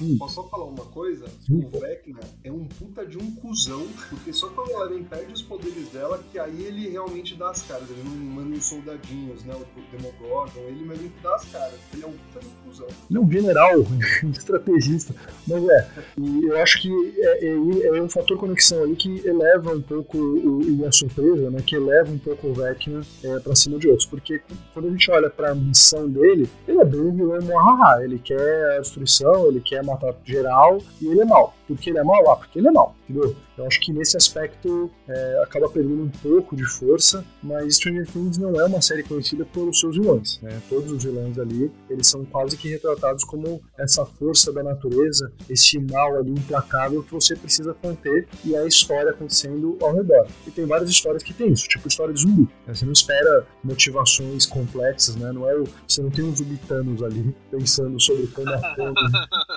Hum. posso só falar uma coisa? Hum. O Vecna é um puta de um cuzão, porque só quando ela perde os poderes dela, que aí ele realmente dá as caras. Ele não manda uns soldadinhos, né? O Demogorgon, ele mesmo dá as caras. Ele é um puta de um cuzão. Ele é um general, um estrategista. Mas é, e eu acho que é, é- é um fator conexão ali que eleva um pouco o, e a surpresa, né? Que eleva um pouco o Vecna é, pra cima de outros. Porque quando a gente olha pra missão dele, ele é bem vilão Mohaha. Ele quer a destruição, ele quer matar geral e ele é mal. Porque ele é mau? Ah, porque ele é mau, entendeu? Eu acho que nesse aspecto é, acaba perdendo um pouco de força, mas Stranger Things não é uma série conhecida pelos seus vilões, né? Todos os vilões ali, eles são quase que retratados como essa força da natureza, esse mal ali implacável que você precisa conter e a história acontecendo ao redor. E tem várias histórias que tem isso, tipo história de zumbi. Né? Você não espera motivações complexas, né? Não é o, você não tem uns zubitanos ali pensando sobre como a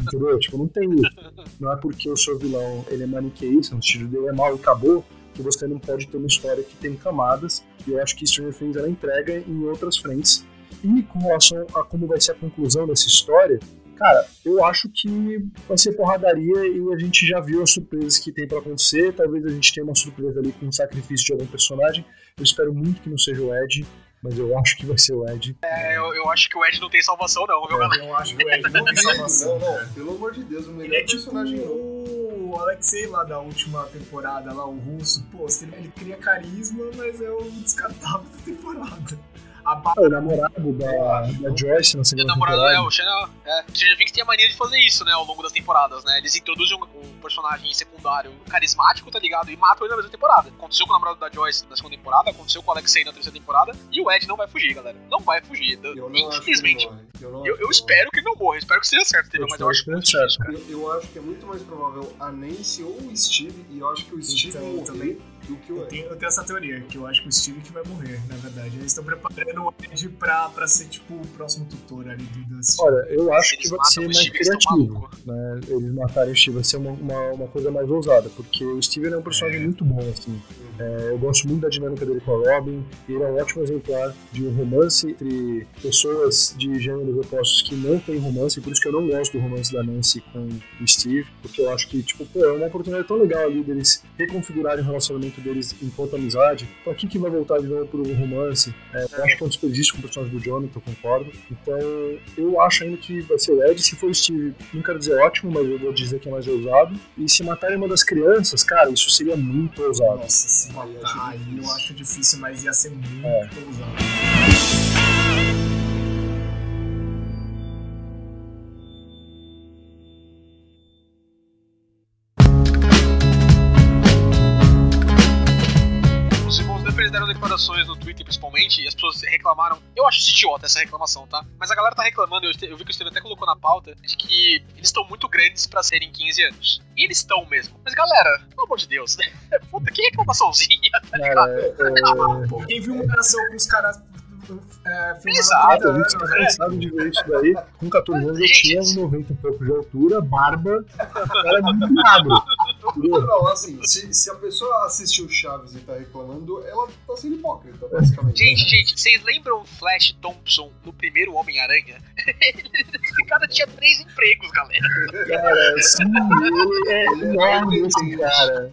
entendeu? Tipo, não tem isso. Não é porque o seu vilão ele é maniqueísta, no estilo dele é mal e acabou, que você não pode ter uma história que tem camadas. E eu acho que Stranger Things ela entrega em outras frentes. E com relação a como vai ser a conclusão dessa história, cara, eu acho que vai ser porradaria e a gente já viu as surpresas que tem para acontecer. Talvez a gente tenha uma surpresa ali com o sacrifício de algum personagem. Eu espero muito que não seja o Ed mas eu acho que vai ser o Ed. É, eu, eu acho que o Ed não tem salvação, não, viu, galera? Eu acho que o Ed não tem salvação. Não, pelo amor de Deus, o melhor Ele é tipo personagem novo. o Alexei lá da última temporada, lá, o russo. Pô, ele, ele cria carisma, mas é o descartável da temporada. A ba- É o namorado da, da Joyce na O segunda namorado temporada. é o Shannon. É. Stranger Things tem a mania de fazer isso, né, ao longo das temporadas, né? Eles introduzem um, um personagem secundário carismático, tá ligado? E matam ele na mesma temporada. Aconteceu com o namorado da Joyce na segunda temporada, aconteceu com o Alexei na terceira temporada, e o Ed não vai fugir, galera. Não vai fugir. Eu não que Infelizmente. morre. Eu, Eu, que eu espero que ele não morra, espero que seja certo, entendeu? Eu Mas eu acho que cara. morre. Eu, eu acho que é muito mais provável a Nancy ou o Steve, e eu acho que o Steve Então, morrer também- do que o Eu tenho, eu tenho essa teoria, que eu acho que o Steve que vai morrer, na verdade. Eles estão preparando o Ed pra, pra ser, tipo, o próximo tutor ali do Dustin. Olha, eu acho Se que eles vai ser mais Steve, eles criativo. Né? Eles matarem o Steve vai ser uma, uma, uma coisa mais ousada, porque o Steve é um personagem muito bom, assim. É, eu gosto muito da dinâmica dele com a Robin, e ele é um ótimo exemplar de um romance entre pessoas de gêneros opostos que não tem romance, por isso que eu não gosto do romance da Nancy com o Steve, porque eu acho que, tipo, pô, é uma oportunidade tão legal ali deles reconfigurarem o relacionamento deles enquanto amizade. Pra que que vai voltar de novo pro romance? É, eu acho que é um desperdício com o personagem do Jonathan, eu concordo. Então, eu acho ainda que vai ser o Ed. Se for o Steve, não quero dizer ótimo, mas eu vou dizer que é mais ousado. E se matarem uma das crianças, cara, isso seria muito ousado. Nossa, Aí matar aí eu acho difícil, mas ia ser muito É. ousado. E as pessoas reclamaram. Eu acho isso idiota essa reclamação, tá? Mas a galera tá reclamando, eu, eu vi que o Steven até colocou na pauta, de que eles estão muito grandes pra serem 15 anos. E eles estão mesmo. Mas galera, pelo amor de Deus, né? Puta, que reclamaçãozinha, tá ligado? É, Pô, quem viu uma relação com os caras é, filmando Exato, há é, 30 a gente tá cansado de ver isso daí. Com 14 anos eu tinha uns 90 e pouco de altura, barba, era muito magro. Não, assim, se, se a pessoa assistiu Chaves e tá reclamando, ela tá sendo hipócrita, basicamente. Gente, gente, vocês lembram o Flash Thompson no primeiro Homem-Aranha? Esse cara tinha três empregos, galera. Cara, sim, ele é enorme esse cara.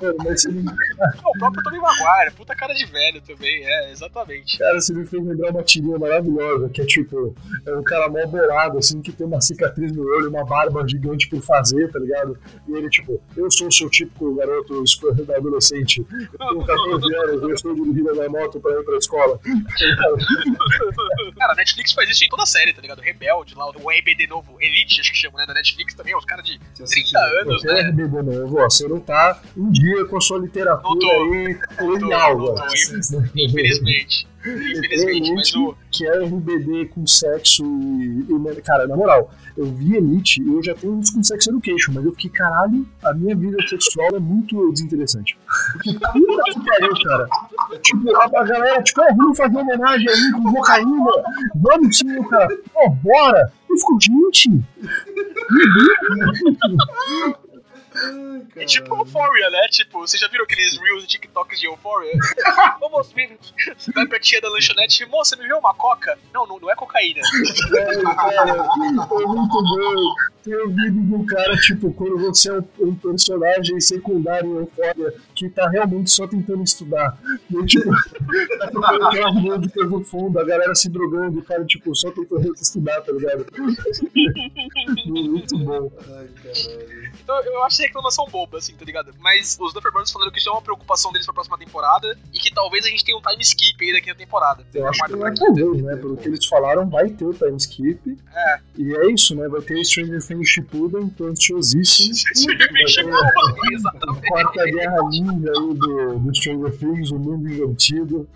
Mano, mas você me, Não, o próprio Tobey Maguire, puta cara de velho também, é, exatamente. cara, você me fez lembrar uma tirinha maravilhosa, que é tipo, é um cara mó bolado, assim, que tem uma cicatriz no olho, uma barba gigante por fazer, tá ligado? E ele, tipo, eu sou o seu típico garoto escorrendo adolescente, eu tenho 14 anos, eu estou dirigindo a minha moto pra ir pra escola. Cara, a Netflix faz isso em toda a série, tá ligado? Rebelde, lá, o RBD novo, Elite, acho que chama, né? Da Netflix também, os caras de Se 30 assistiu. anos, né? RBD novo, ó, você não tá em dia com a sua literatura Não tô. aí, colonial, Infelizmente. Infelizmente, mas o. que é RBD com sexo e, e- Cara, na moral, eu vi Elite e eu já tenho uns com sex education, mas eu fiquei, caralho, a minha vida sexual é muito desinteressante. Puta que pariu, cara. Tipo, a, a galera, tipo, é, vamos fazer homenagem aí com cocaína. Vamos sim, cara. Pô, bora. Eu fico, gente. Ai, É tipo. Euphoria, né? Tipo, vocês já viram aqueles reels e TikToks de Euphoria? Ô moço, me- você vai pra tia da lanchonete, moça, me vê uma coca? Não, não, não é cocaína. É, cara, é muito bom. Tem um vídeo de um cara, tipo, quando você é um, um personagem secundário em Euphoria que tá realmente só tentando estudar. E, tipo, tá tocando aquela música no fundo, a galera se drogando, o cara, tipo, só tentando estudar, tá ligado? muito bom. Ai, caralho. Então eu acho essa reclamação boba, assim, tá ligado? Mas os Duffer Brothers falaram que isso é uma preocupação deles pra próxima temporada e que talvez a gente tenha um time skip aí daqui na temporada. Eu acho que não é talvez, né? Pelo que eles falaram, vai ter o time skip. É. E é isso, né? Vai ter Stranger Things Shippuden, tô ansiosíssimo. Stranger Things exatamente. Quarta Guerra Ninja aí do, do Stranger Things, o mundo invertido.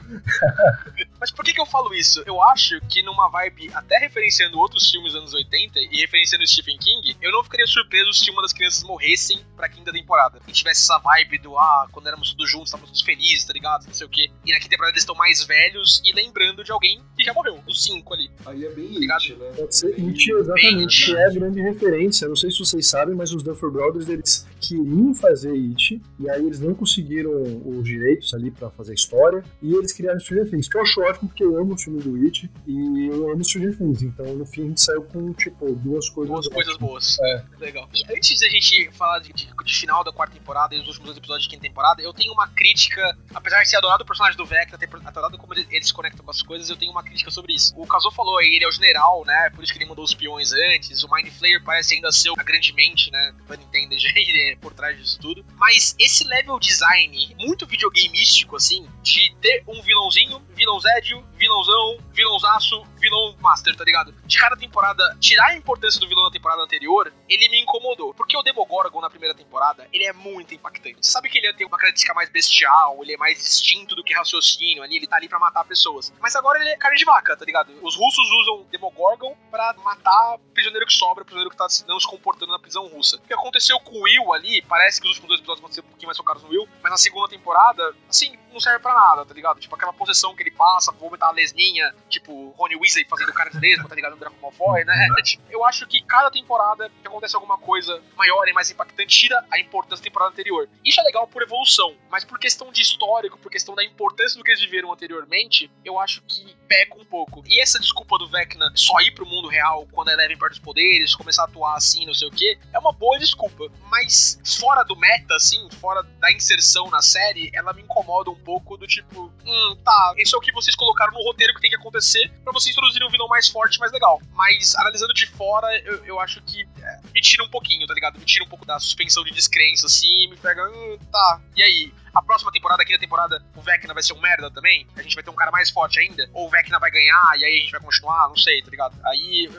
Mas por que, que eu falo isso? Eu acho que numa vibe, até referenciando outros filmes dos anos 80 e referenciando Stephen King, eu não ficaria surpreso se uma das crianças morressem pra quinta temporada. E tivesse essa vibe do, ah, quando éramos todos juntos, estávamos todos felizes, tá ligado? Não sei o quê. E na quinta temporada eles estão mais velhos e lembrando de alguém que já morreu, os cinco ali. Aí é bem Ligado? It, né? Pode ser Bem It, exatamente, é a grande referência. Não sei se vocês sabem, mas os Duffer Brothers, eles queriam fazer It, e aí eles não conseguiram os direitos ali pra fazer a história, e eles criaram Stranger Things, que eu acho ótimo, porque eu amo o filme do It, e eu amo Stranger Things, então no fim a gente saiu com, tipo, duas coisas Duas coisas boas. É. Legal. E antes da gente falar de, de- de final da quarta temporada e dos últimos dois episódios de quinta temporada, eu tenho uma crítica, apesar de ser adorado o personagem do Vecna, ter adorado como ele, ele se conecta com as coisas, eu tenho uma crítica sobre isso. O Kazuo falou aí, ele é o general, né? Por isso que ele mandou os peões antes. O Mind Flayer parece ainda ser a grande mente, né? Pra Nintendo é por trás disso tudo. Mas esse level design, muito videogameístico, assim, de ter um vilãozinho, vilão Zédio, vilãozão, vilãozaço, vilão master, tá ligado? De cada temporada, tirar a importância do vilão da temporada anterior, ele me incomodou. Porque o Demogorgon na primeira temporada, ele é muito impactante. Você sabe que ele tem uma característica mais bestial, ele é mais instinto do que raciocínio ali, ele tá ali pra matar pessoas. Mas agora ele é carne de vaca, tá ligado? Os russos usam Demogorgon pra matar prisioneiro que sobra, prisioneiro que tá não se comportando na prisão russa. O que aconteceu com o Will ali, parece que os últimos dois episódios ser um pouquinho mais focados no Will, mas na segunda temporada, assim, não serve pra nada, tá ligado? Tipo, aquela possessão que ele passa, vomitar a lesminha, tipo, Rony Weasley fazendo lesma, tá ligado? No Draco Malfoy, né? Tipo, Eu acho que cada temporada que acontece alguma coisa maior e mais impactante, tira a importância da temporada anterior. Isso é legal por evolução, mas por questão de histórico, por questão da importância do que eles viveram anteriormente, eu acho que peca um pouco. E essa desculpa do Vecna só ir pro mundo real quando a Eleven perde os poderes, começar a atuar assim, não sei o que, é uma boa desculpa. Mas fora do meta, assim, fora da inserção na série, ela me incomoda um pouco do tipo, hum, tá, isso é o que vocês colocaram no roteiro que tem que acontecer pra vocês introduzirem um vilão mais forte, mais legal. Mas analisando de fora, eu, eu acho que é, me tira um pouquinho, tá ligado? Me tira um pouco da suspensão de descrença, assim, me pega, hum, tá, e aí? A próxima temporada, aqui na temporada, o Vecna vai ser um merda também? A gente vai ter um cara mais forte ainda? Ou o Vecna vai ganhar e aí a gente vai continuar? Não sei, tá ligado? Aí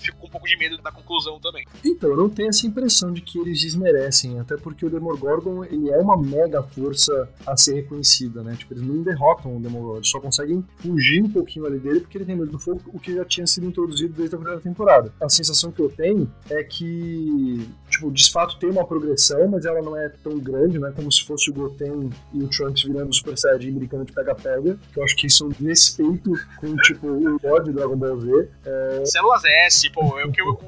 fico com um pouco de medo da conclusão também. Então, eu não tenho essa impressão de que eles desmerecem, até porque o Demogorgon ele é uma mega força a ser reconhecida, né? Tipo, eles não derrotam o Demogorgon, eles só conseguem fugir um pouquinho ali dele porque ele tem medo do fogo, o que já tinha sido introduzido desde a primeira temporada. A sensação que eu tenho é que, tipo, de fato tem uma progressão, mas ela não é tão grande, né? Como se fosse o Goten e o Trunks virando Super Saiyajin brincando de pega-pega, que eu acho que isso é um respeito com, tipo, o God Dragon Ball Z. É, Células S, pô, eu que eu,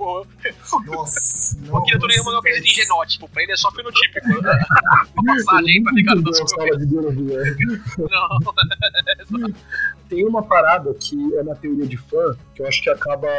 Nossa, o não. Akira Toriyama não acredita em genótipo, pra ele é só fenotípico. A passagem, tá ligado? De biologia. Não. Tem uma parada que é na teoria de fã, que eu acho que acaba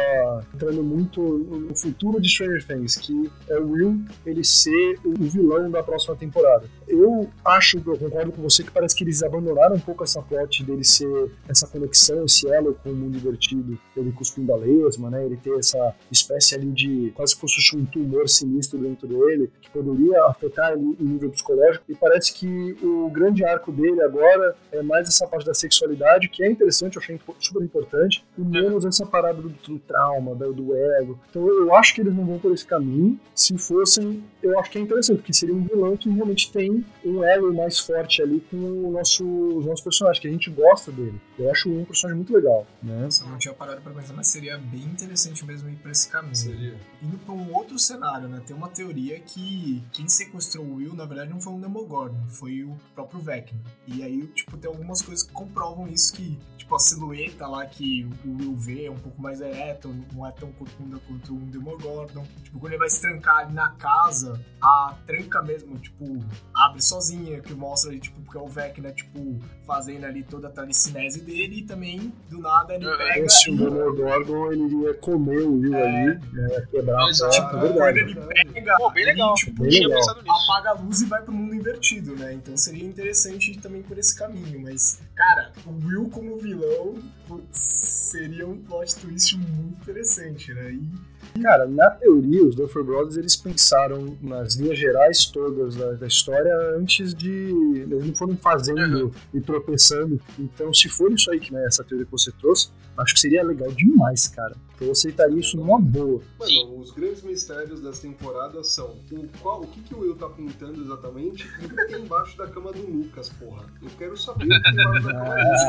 entrando muito no futuro de Stranger Things, que é o Will ele ser o vilão da próxima temporada. Eu acho, eu concordo com você, que parece que eles abandonaram um pouco essa plot dele ser essa conexão, esse elo com o mundo divertido, ele cuspindo a lesma, né? Ele ter essa espécie ali de quase que fosse um tumor sinistro dentro dele, que poderia afetar ele em nível psicológico. E parece que o grande arco dele agora é mais essa parte da sexualidade, que é interessante, eu achei super importante, e menos essa parada do, do trauma, do, do ego. Então eu acho que eles não vão por esse caminho. Se fossem, eu acho que é interessante, porque seria um vilão que realmente tem um elo mais forte ali com o nosso, os nossos personagens, que a gente gosta dele. Eu acho um personagem muito legal, né? Eu não tinha parado pra pensar, mas seria bem interessante mesmo ir pra esse caminho. Seria. Indo pra um outro cenário, né? Tem uma teoria que quem sequestrou o Will, na verdade, não foi um Demogorgon, foi o próprio Vecna. E aí, tipo, tem algumas coisas que comprovam isso, que, tipo, a silhueta lá que o Will vê é um pouco mais ereta, não é tão corcunda quanto um Demogorgon. Tipo, quando ele vai se trancar ali na casa, a tranca mesmo, tipo, abre sozinha, que mostra ali, tipo, porque é o Vecna, tipo, fazendo ali toda a telecinese dele e também, do nada, ele Uhum. pega Esse e Demogorgon, ele iria comer o Will ali, né, quebrar a porta, é quando verdade. ele pega, Pô, bem legal. ele, tipo, bem tinha legal. pensado nisso. apaga a luz e vai pro mundo invertido, né? Então seria interessante ir também por esse caminho. Mas, cara, o Will como vilão putz, seria um plot twist muito interessante, né? E Cara, na teoria, os Duffer Brothers eles pensaram nas linhas gerais todas da, da história antes de. Eles não foram fazendo e tropeçando. Então, se for isso aí, que né, essa teoria que você trouxe, Acho que seria legal demais, cara. Eu aceitaria isso numa boa. Mano, os grandes mistérios dessa temporada são o, qual, o que, que o Will tá pintando exatamente e o que tem embaixo da cama do Lucas, porra. Eu quero saber o que tem embaixo da cama do Lucas.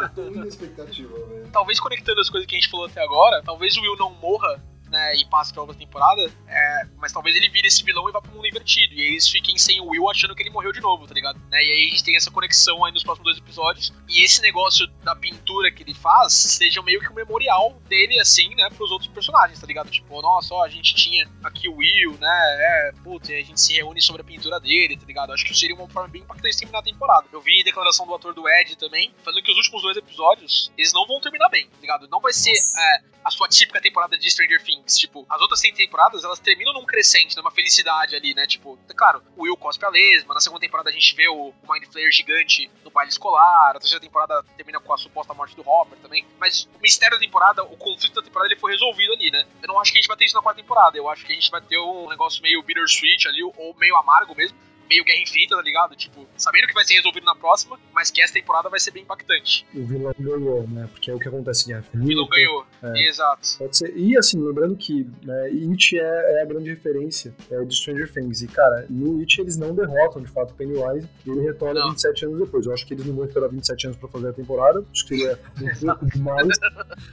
Eu tô expectativa, velho. Talvez conectando as coisas que a gente falou até agora, talvez o Will não morra, né, e passe pra outra temporada, é, mas talvez ele vire esse vilão e vá pro mundo invertido. E aí eles fiquem sem o Will achando que ele morreu de novo, tá ligado? Né, e aí a gente tem essa conexão aí nos próximos dois episódios. E esse negócio da pintura que ele faz seja meio que um memorial dele, assim, né, pros outros personagens, tá ligado? Tipo, nossa, ó, a gente tinha aqui o Will, né, é, putz, e a gente se reúne sobre a pintura dele, tá ligado? Acho que seria uma forma bem impactante terminar a temporada. Eu vi declaração do ator do Ed também, falando que os últimos dois episódios, eles não vão terminar bem, tá ligado? Não vai ser é, a sua típica temporada de Stranger Things. Tipo, as outras 100 temporadas, elas terminam num crescente, numa felicidade ali, né? Tipo, claro, o Will cospe a lesma, na segunda temporada a gente vê o Mind Flayer gigante no baile escolar, a terceira temporada termina com a suposta morte do Hopper também, mas o mistério da temporada, o conflito da temporada, ele foi resolvido ali, né? Eu não acho que a gente vai ter isso na quarta temporada, eu acho que a gente vai ter um negócio meio bittersweet ali, ou meio amargo mesmo, meio Guerra Infinita, tá ligado? Tipo, sabendo que vai ser resolvido na próxima, mas que essa temporada vai ser bem impactante. O vilão ganhou, né? Porque é o que acontece em Guerra O vilão ganhou. É. Exato. Pode ser. E assim, lembrando que né, It é, é a grande referência é, de Stranger Things. E, cara, no It eles não derrotam de fato Pennywise e ele retorna Não. 27 anos depois. Eu acho que eles não vão esperar 27 anos pra fazer a temporada. Acho que seria um pouco demais.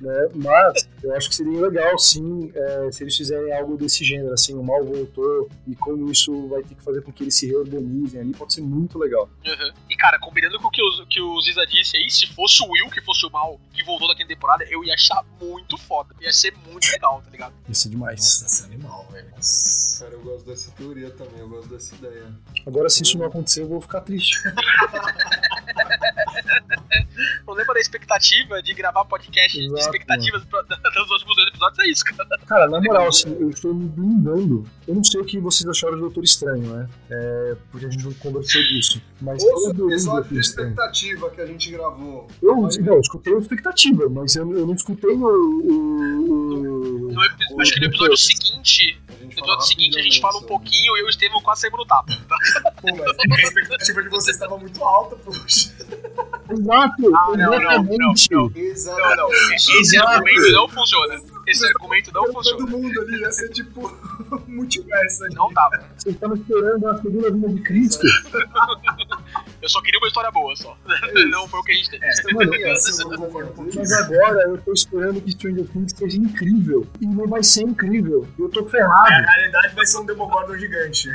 Né? Mas eu acho que seria legal, sim, é, se eles fizerem algo desse gênero. Assim, o mal voltou e como isso vai ter que fazer com que eles se reorganizem ali, pode ser muito legal. Uhum. E cara, combinando com o que o, que o Ziza disse aí, se fosse o Will que fosse o mal que voltou daquela temporada, eu ia achar muito foda. Ia ser muito legal, tá ligado? Ia ser demais. Nossa, esse animal, velho. Nossa. Cara, eu gosto dessa teoria também, eu gosto dessa ideia. Agora, se isso não acontecer, eu vou ficar triste. O problema da expectativa de gravar podcast de Exato, expectativas pra, dos últimos dois episódios é isso, cara. Cara, na moral, assim, eu estou me blindando. Eu não sei o que vocês acharam do Doutor Estranho, né? É, porque a gente não conversou disso. Mas Ouça o episódio de expectativa que a gente gravou. Eu, não, eu escutei a expectativa, mas eu, eu não escutei o. o, o- No epi- acho que no episódio seguinte, A gente no fala episódio seguinte a gente fala um pouquinho e eu e o Estevam quase saímos no tapa. Tá? Pô, mas a expectativa de vocês estava muito alta, poxa. Exato! Ah, não, não, exatamente! não, não. sobre. Não, Exatamente. não. Esse Exato. argumento não funciona. Esse argumento não Todo funciona. mundo ali ia ser tipo multiverso. Não tava. Vocês estavam esperando a segunda vinda de Cristo. Eu só queria uma história boa só. Não foi o que a gente teve. É, Mano, eu concordo um pouquinho. Mas agora eu tô esperando que Stranger Things seja incrível. E não vai ser incrível. Eu tô ferrado. Na realidade vai ser um Demogorgon gigante.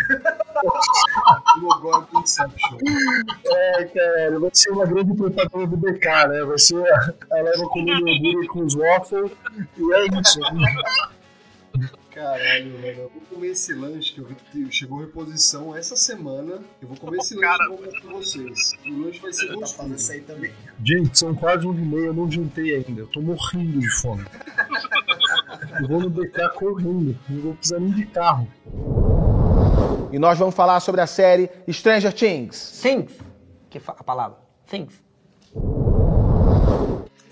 Logo Inception. É, cara, vai ser uma grande propaganda do BK, né? Vai ser a, a leva comendo hambúrguer com os waffles. E é isso. Caralho, mano. Eu vou comer esse lanche que eu vi que chegou reposição essa semana. Eu vou comer esse lanche Cara. e vou mostrar pra vocês. E o lanche vai ser Tá fazendo gostoso. isso aí também. Gente, são quase 11 e meia, eu não jantei ainda. Eu tô morrendo de fome. Eu vou no BK correndo. Não vou precisar nem de carro. E nós vamos falar sobre a série Stranger Things. Things. Que fa- a palavra. Things.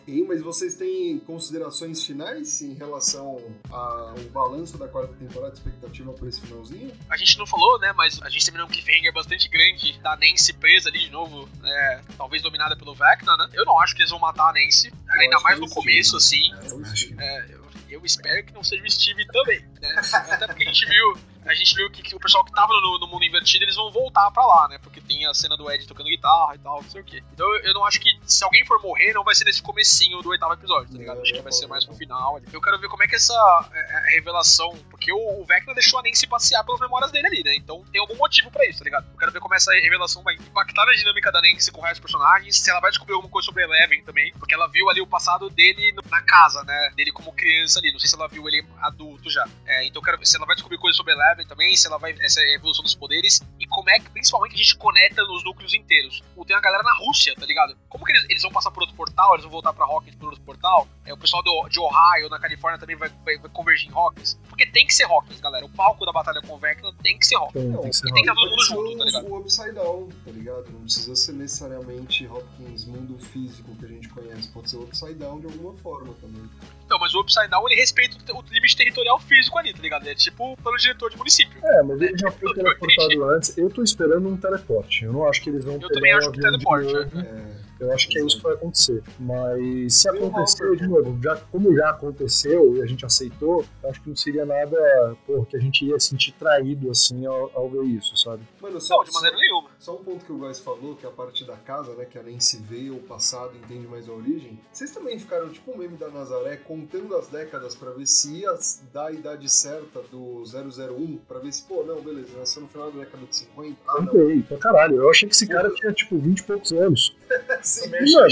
E, mas vocês têm considerações finais em relação ao balanço da quarta temporada, expectativa por esse finalzinho? A gente não falou, né? Mas a gente terminou um cliffhanger bastante grande da Nancy presa ali de novo, é, talvez dominada pelo Vecna, né? Eu não acho que eles vão matar a Nancy, ainda acho mais que no começo, vão. assim. Eu acho que- É, eu, eu espero que não seja o Steve também, né? Até porque a gente viu, a gente viu que, que o pessoal que tava no, no mundo invertido, eles vão voltar pra lá, né? Porque tem a cena do Ed tocando guitarra e tal, não sei o quê. Então eu, eu não acho que se alguém for morrer, não vai ser nesse comecinho do oitavo episódio, tá ligado? Não, acho que vai ser mais no final. ali. Eu quero ver como é que essa é, é, revelação. Porque o, o Vecna deixou a Nancy passear pelas memórias dele ali, né? Então tem algum motivo pra isso, tá ligado? Eu quero ver como essa revelação vai impactar na dinâmica da Nancy com o resto dos personagens. Se ela vai descobrir alguma coisa sobre Eleven também. Porque ela viu ali o passado dele no- na casa, né? Dele como criança ali. Não sei se ela viu ele adulto já. É, então eu quero ver se ela vai descobrir coisas sobre Eleven também. Se ela vai. Essa evolução dos poderes. E como é que, principalmente, a gente conecta nos núcleos inteiros. Pô, Tem uma galera na Rússia, tá ligado? Como que eles, eles vão passar por outro portal? Eles vão voltar pra Hawkins por outro portal? É, o pessoal do, de Ohio, na Califórnia, também vai, vai, vai convergir em Hawkins. Porque tem que ser Hawkins, galera. O palco da batalha com o Vecna tem que ser Hawkins. Então, tem que ser E tem que rápido. estar todo mundo junto, tá ligado? o, o Upside Down, tá ligado? Não precisa ser necessariamente Hopkins, mundo físico que a gente conhece. Pode ser o Upside Down de alguma forma também. Então, mas o Upside Down, ele respeita o, o limite territorial físico ali, tá ligado? Ele é tipo o plano diretor de município. É, mas ele já foi teleportado antes. Eu tô esperando um teleporte. Eu não acho que eles vão Eu pegar também um acho que avião de teleporte, novo. É, Eu acho que é isso que vai acontecer. Mas se acontecer, de novo, já, como já aconteceu e a gente aceitou, eu acho que não seria nada, pô, que a gente ia sentir traído assim ao, ao ver isso, sabe? Mano, só, Não, de maneira nenhuma. Só um ponto que o Góis falou, que é a parte da casa, né? Que a Nancy vê o passado e entende mais a origem. Vocês também ficaram tipo o meme da Nazaré, contando as décadas pra ver se ia dar a idade certa do 001, pra ver se, pô, não, beleza, nasceu no final da década de 50. Ah, não. Contei, pra caralho. Eu achei que esse cara tinha, tipo, 20 e poucos anos. Sim, mano,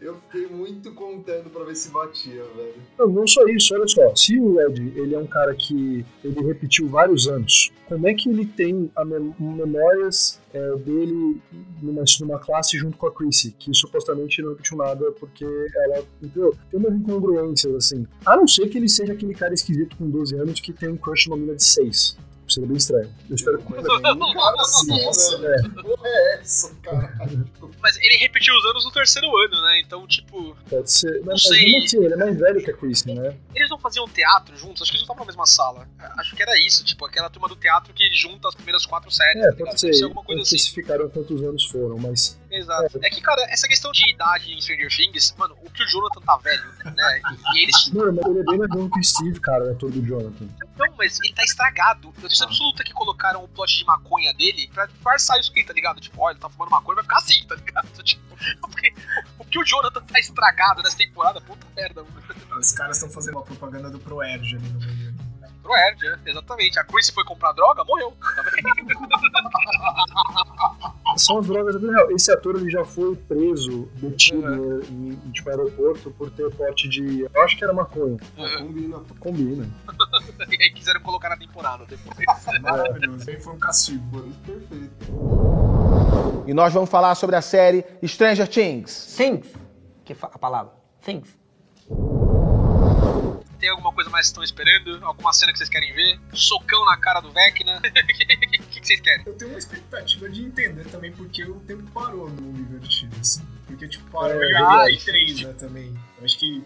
eu fiquei muito contando pra ver se batia, velho. Não, não só isso, olha só. Se o Ed ele é um cara que ele repetiu vários anos, como é que ele tem mem- memórias é, dele numa, numa classe junto com a Chrissy, que supostamente não repetiu nada porque ela, entendeu? Tem umas incongruências assim. A não ser que ele seja aquele cara esquisito com 12 anos que tem um crush numa mina de 6. Seria bem estranho. Eu espero que Mas um cara assim, Nossa, velho. Que porra é essa, caralho? Mas ele repetiu os anos no terceiro ano, né? Então, tipo, pode ser. Mas, mas sei. mesmo assim, ele é mais velho que a Chrissy, né? eles não faziam teatro juntos? Acho que eles não estavam na mesma sala. Acho que era isso, tipo, aquela turma do teatro que junta as primeiras quatro séries. É, tá pode Deve ser. alguma coisa Não assim. especificaram quantos anos foram, mas Exato. É que, cara, essa questão de idade em Stranger Things, mano, o que o Jonathan tá velho, né? E eles. Mano, mas ele é bem mais novo que o Steve, cara, o ator do Jonathan. Não, mas ele tá estragado. Eu tenho absoluta que colocaram o plot de maconha dele pra disfarçar isso aqui, tá ligado? Tipo, ó, ele tá fumando maconha, vai ficar assim, tá ligado? Tipo, porque o que o Jonathan tá estragado nessa temporada, puta merda, mano. Os caras estão fazendo uma propaganda do ProErd ali no meio. Pro Erd, é, exatamente. A Chris foi comprar droga, morreu. Tá vendo? São as drogas da vida real. Esse ator ele já foi preso, detido em, em tipo, aeroporto por ter porte de. Eu acho que era maconha. Combina. Combina. e aí quiseram colocar na temporada depois. Maravilhoso. Aí foi um castigo. Mano, perfeito. E nós vamos falar sobre a série Stranger Things. Things. Que a palavra. Things. Tem alguma coisa mais que estão esperando? Alguma cena que vocês querem ver? Socão na cara do Vecna? O que, que vocês querem? Eu tenho uma expectativa de entender também porque o tempo parou no mundo invertido, assim. Porque, tipo, parou É, em verdade. 83, né, também. Eu acho que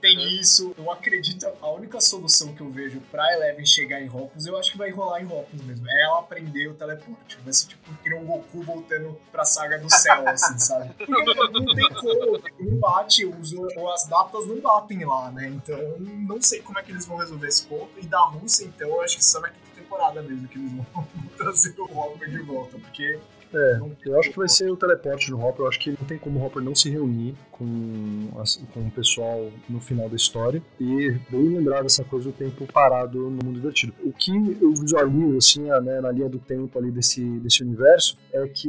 tem Uhum. isso. Eu acredito, a única solução que eu vejo pra Eleven chegar em Hopkins, eu acho que vai rolar em Hopkins mesmo. É ela aprender o teleporte. Vai ser tipo que o Goku voltando pra saga do céu, assim, sabe? Porque não, não tem como, não bate, os, ou as datas não batem lá, né? Então, não sei como é que eles vão resolver esse ponto. E da Rússia, então, eu acho que só na quinta temporada mesmo que eles vão trazer o Hopper de volta, porque É, eu acho que vai ser o teleporte do Hopper. Eu acho que não tem como o Hopper não se reunir com, as- com o pessoal no final da história. E bem lembrar dessa coisa do tempo parado no mundo invertido. O que eu visualizo, assim, né, na linha do tempo ali desse, desse universo, é que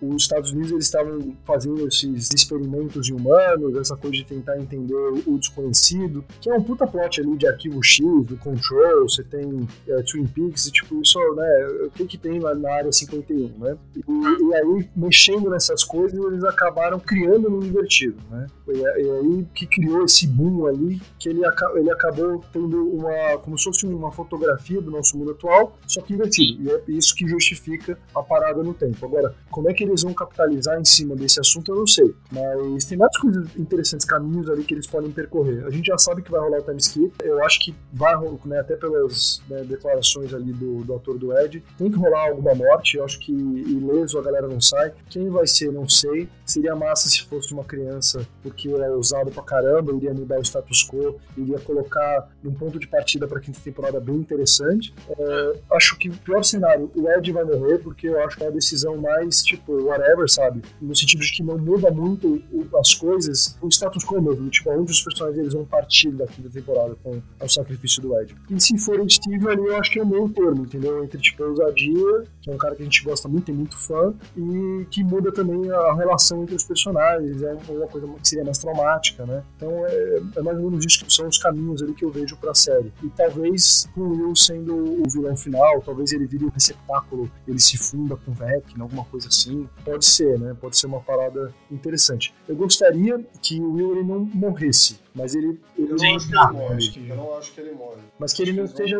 os Estados Unidos eles estavam fazendo esses experimentos em humanos, essa coisa de tentar entender o desconhecido, que é um puta plot ali de arquivo X, do Control, você tem é, Twin Peaks, e tipo, isso, né, o que que tem lá na área 51, né? E, e aí, mexendo nessas coisas, eles acabaram criando no invertido, né? E, e aí que criou esse boom ali, que ele, ele acabou tendo uma, como se fosse uma fotografia do nosso mundo atual, só que invertido. E é isso que justifica a parada no tempo. Agora, como é que eles vão capitalizar em cima desse assunto, eu não sei. Mas tem várias coisas interessantes, caminhos ali que eles podem percorrer. A gente já sabe que vai rolar o time skip. Eu acho que vai rolar, né, até pelas né, declarações ali do, do ator do Ed, tem que rolar alguma morte. Eu acho que ileso a galera não sai. Quem vai ser, não sei. Seria massa se fosse uma criança, porque é usado pra caramba, iria mudar o status quo, iria colocar num ponto de partida pra quinta temporada bem interessante. É, acho que o pior cenário, o Ed vai morrer, porque eu acho que é a decisão mais, tipo, whatever, sabe? No sentido de que não muda muito as coisas, o status quo mesmo, tipo, onde os personagens eles vão partir da quinta temporada com o sacrifício do Ed. E se for o Steve ali, eu acho que é o meio termo, entendeu? Entre, tipo, a ousadia, que é um cara que a gente gosta muito, tem muito fã, e que muda também a relação entre os personagens, é uma coisa que seria mais traumática, né? Então é, é mais ou menos isso que são os caminhos ali que eu vejo pra série. E talvez com o Will sendo o vilão final, talvez ele vire um receptáculo, ele se funda com o Vecna, alguma coisa assim. Pode ser, né? Pode ser uma parada interessante. Eu gostaria que o Will ele não morresse, mas ele, ele Eu não acho que ele morre. acho que- Eu não acho que ele morre. mas que ele não esteja.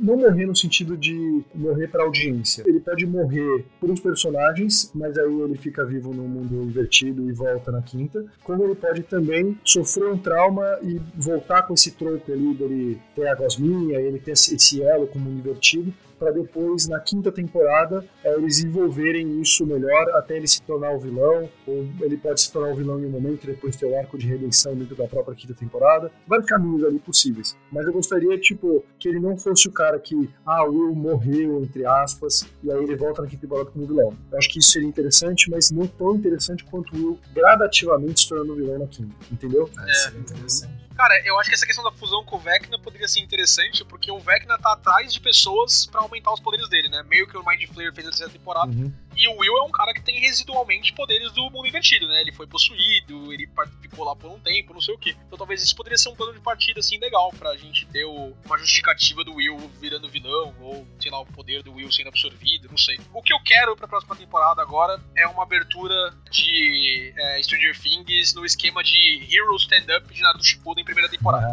Não morrer no sentido de morrer pra audiência. Ele pode morrer por uns personagens, mas aí ele fica vivo no mundo invertido e volta na quinta. Como ele pode também sofrer um trauma e voltar com esse trope ali dele ter a gosminha, ele ter esse elo como um invertido, para depois, na quinta temporada, é, eles envolverem isso melhor até ele se tornar o vilão, ou ele pode se tornar o vilão em um momento e depois ter o arco de redenção dentro da própria quinta temporada. Vários caminhos ali possíveis. Mas eu gostaria, tipo, que ele não fosse o cara que, ah, o Will morreu, entre aspas, e aí ele volta na quinta temporada como vilão. Eu acho que isso seria interessante, mas não tão interessante quanto o Will gradativamente se tornando vilão na quinta, entendeu? É, seria interessante. Cara, eu acho que essa questão da fusão com o Vecna poderia ser interessante, porque o Vecna tá atrás de pessoas pra aumentar os poderes dele, né? Meio que o Mind Flayer fez na terceira temporada. Uhum. E o Will é um cara que tem residualmente poderes do mundo invertido, né? Ele foi possuído, ele ficou lá por um tempo, não sei o quê. Então talvez isso poderia ser um plano de partida, assim, legal, pra gente ter o- uma justificativa do Will virando vilão, ou, sei lá, o poder do Will sendo absorvido, não sei. O que eu quero pra próxima temporada agora é uma abertura de é, Stranger Things no esquema de Hero Stand-Up de Naruto Shippuden em primeira temporada.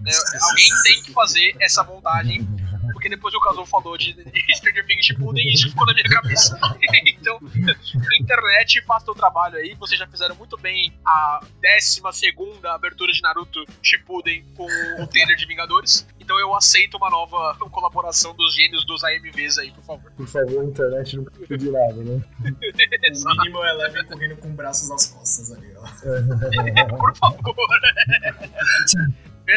né? Alguém tem que fazer essa montagem porque depois o Kazuo falou de de Stranger Things Shippuden e isso ficou na minha cabeça. então, internet, faça o trabalho aí. Vocês já fizeram muito bem a 12 segunda abertura de Naruto Shippuden com o trailer de Vingadores. Então eu aceito uma nova colaboração dos gênios dos AMVs aí, por favor. Por favor, a internet não precisa de nada, né? O mínimo é leve correndo com braços às costas ali, ó. por favor.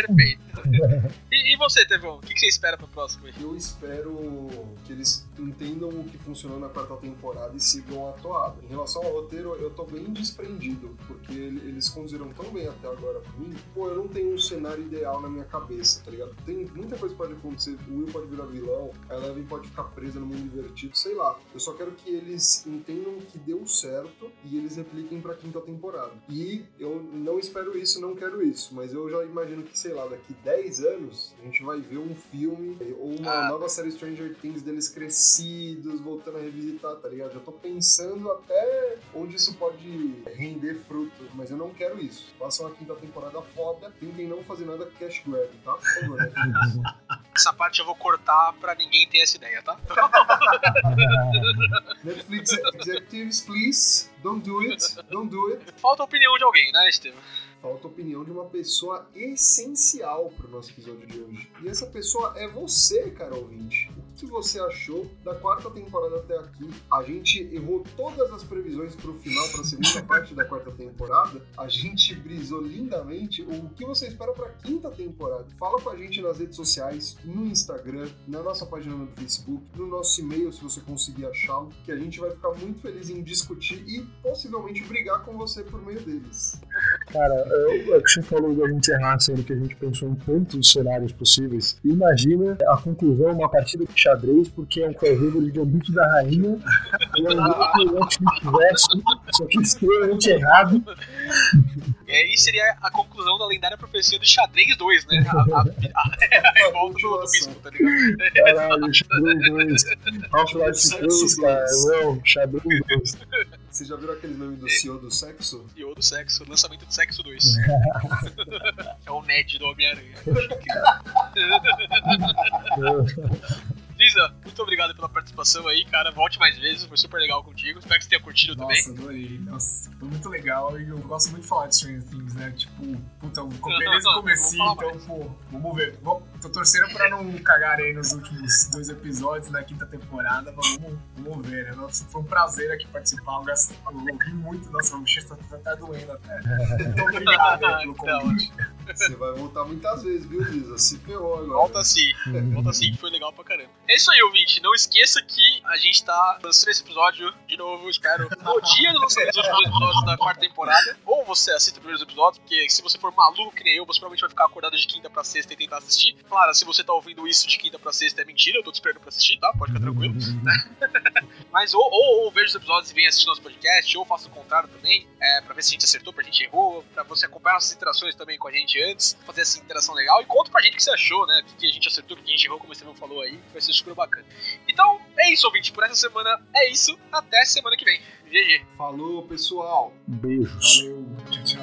Perfeito. E, e você, Tevão? O que, que você espera pro próximo aí? Eu espero que eles entendam o que funcionou na quarta temporada e sigam a toada. Em relação ao roteiro, eu tô bem desprendido, porque ele- eles conduziram tão bem até agora pra mim. Pô, eu não tenho um cenário ideal na minha cabeça, tá ligado? Tem muita coisa que pode acontecer. O Will pode virar vilão, a Eleven pode ficar presa no mundo invertido, sei lá. Eu só quero que eles entendam que deu certo e eles repliquem pra quinta temporada. E eu não espero isso, não quero isso, mas eu já imagino que, sei lá, daqui 10 anos a gente vai ver um filme ou uma Ah. nova série Stranger Things deles crescidos, voltando a revisitar, tá ligado? Já tô pensando até onde isso pode render frutos, mas eu não quero isso. Façam a quinta temporada foda, tentem não fazer nada cash grab, tá? Por favor, né? Essa parte eu vou cortar pra ninguém ter essa ideia, tá? Netflix executives, please, don't do it, don't do it. Falta a opinião de alguém, né, Estevam? Falta a opinião de uma pessoa essencial pro nosso episódio de hoje. E essa pessoa é você, cara ouvinte. O que você achou da quarta temporada até aqui? A gente errou todas as previsões pro final, pra segunda parte da quarta temporada. A gente brisou lindamente. O que você espera pra quinta temporada? Fala com a gente nas redes sociais, no Instagram, na nossa página no Facebook, no nosso e-mail, se você conseguir achá-lo, que a gente vai ficar muito feliz em discutir e possivelmente brigar com você por meio deles. Cara, é o que você falou da gente errar, sendo que a gente pensou em tantos cenários possíveis. Imagina a conclusão, uma partida de xadrez, porque é um crossover de Gambito da Rainha, e é um jogo antiverso, só que extremamente errado. E aí seria a conclusão da lendária profecia do xadrez 2, né? A, a, a revolta do, do bispo, tá ligado? Caralho, xadrez 2, Half-Life 3, cara, não, xadrez 2. Vocês já viram aquele meme do CEO do sexo? E o do sexo, lançamento do sexo 2. é o Ned do Homem-Aranha. Lisa, muito obrigado pela participação aí, cara. Volte mais vezes, foi super legal contigo. Espero que você tenha curtido também. Nossa, adorei. Nossa, foi muito legal e eu gosto muito de falar de Stranger Things, né? Tipo, puta, eu comprei desde o então, pô, vamos ver. Vamos- tô torcendo pra não cagar aí nos últimos dois episódios da quinta temporada, mas vamos, vamos ver, né? Nossa, foi um prazer aqui participar, eu gastei- eu ri muito, nossa, o bochecha tá, tá, tá doendo até. Muito obrigado aí pelo hora. convite. Você vai voltar muitas vezes, viu, Lisa? Se ferrou agora. Volta sim, volta sim, que foi legal pra caramba. É isso aí, ouvinte. Não esqueça que a gente tá lançando esse episódio de novo, espero, no dia do lançamento dos últimos episódios da quarta temporada. Ou você assista os primeiros episódios, porque se você for maluco que nem eu, você provavelmente vai ficar acordado de quinta pra sexta e tentar assistir. Claro, se você tá ouvindo isso de quinta pra sexta é mentira, eu tô te esperando pra assistir, tá? Pode ficar tranquilo. Mas ou, ou, ou veja os episódios e venha assistir nosso podcast, ou faça o contrário também, é, pra ver se a gente acertou, pra gente errou, pra você acompanhar nossas interações também com a gente antes, fazer essa interação legal. E conta pra gente o que você achou, né? O que que a gente acertou, o que a gente errou, como você não falou aí, vai ser super bacana. Então, é isso, ouvinte. Por essa semana é isso. Até semana que vem. GG. Falou, pessoal. Beijos. Valeu, tchau, tchau.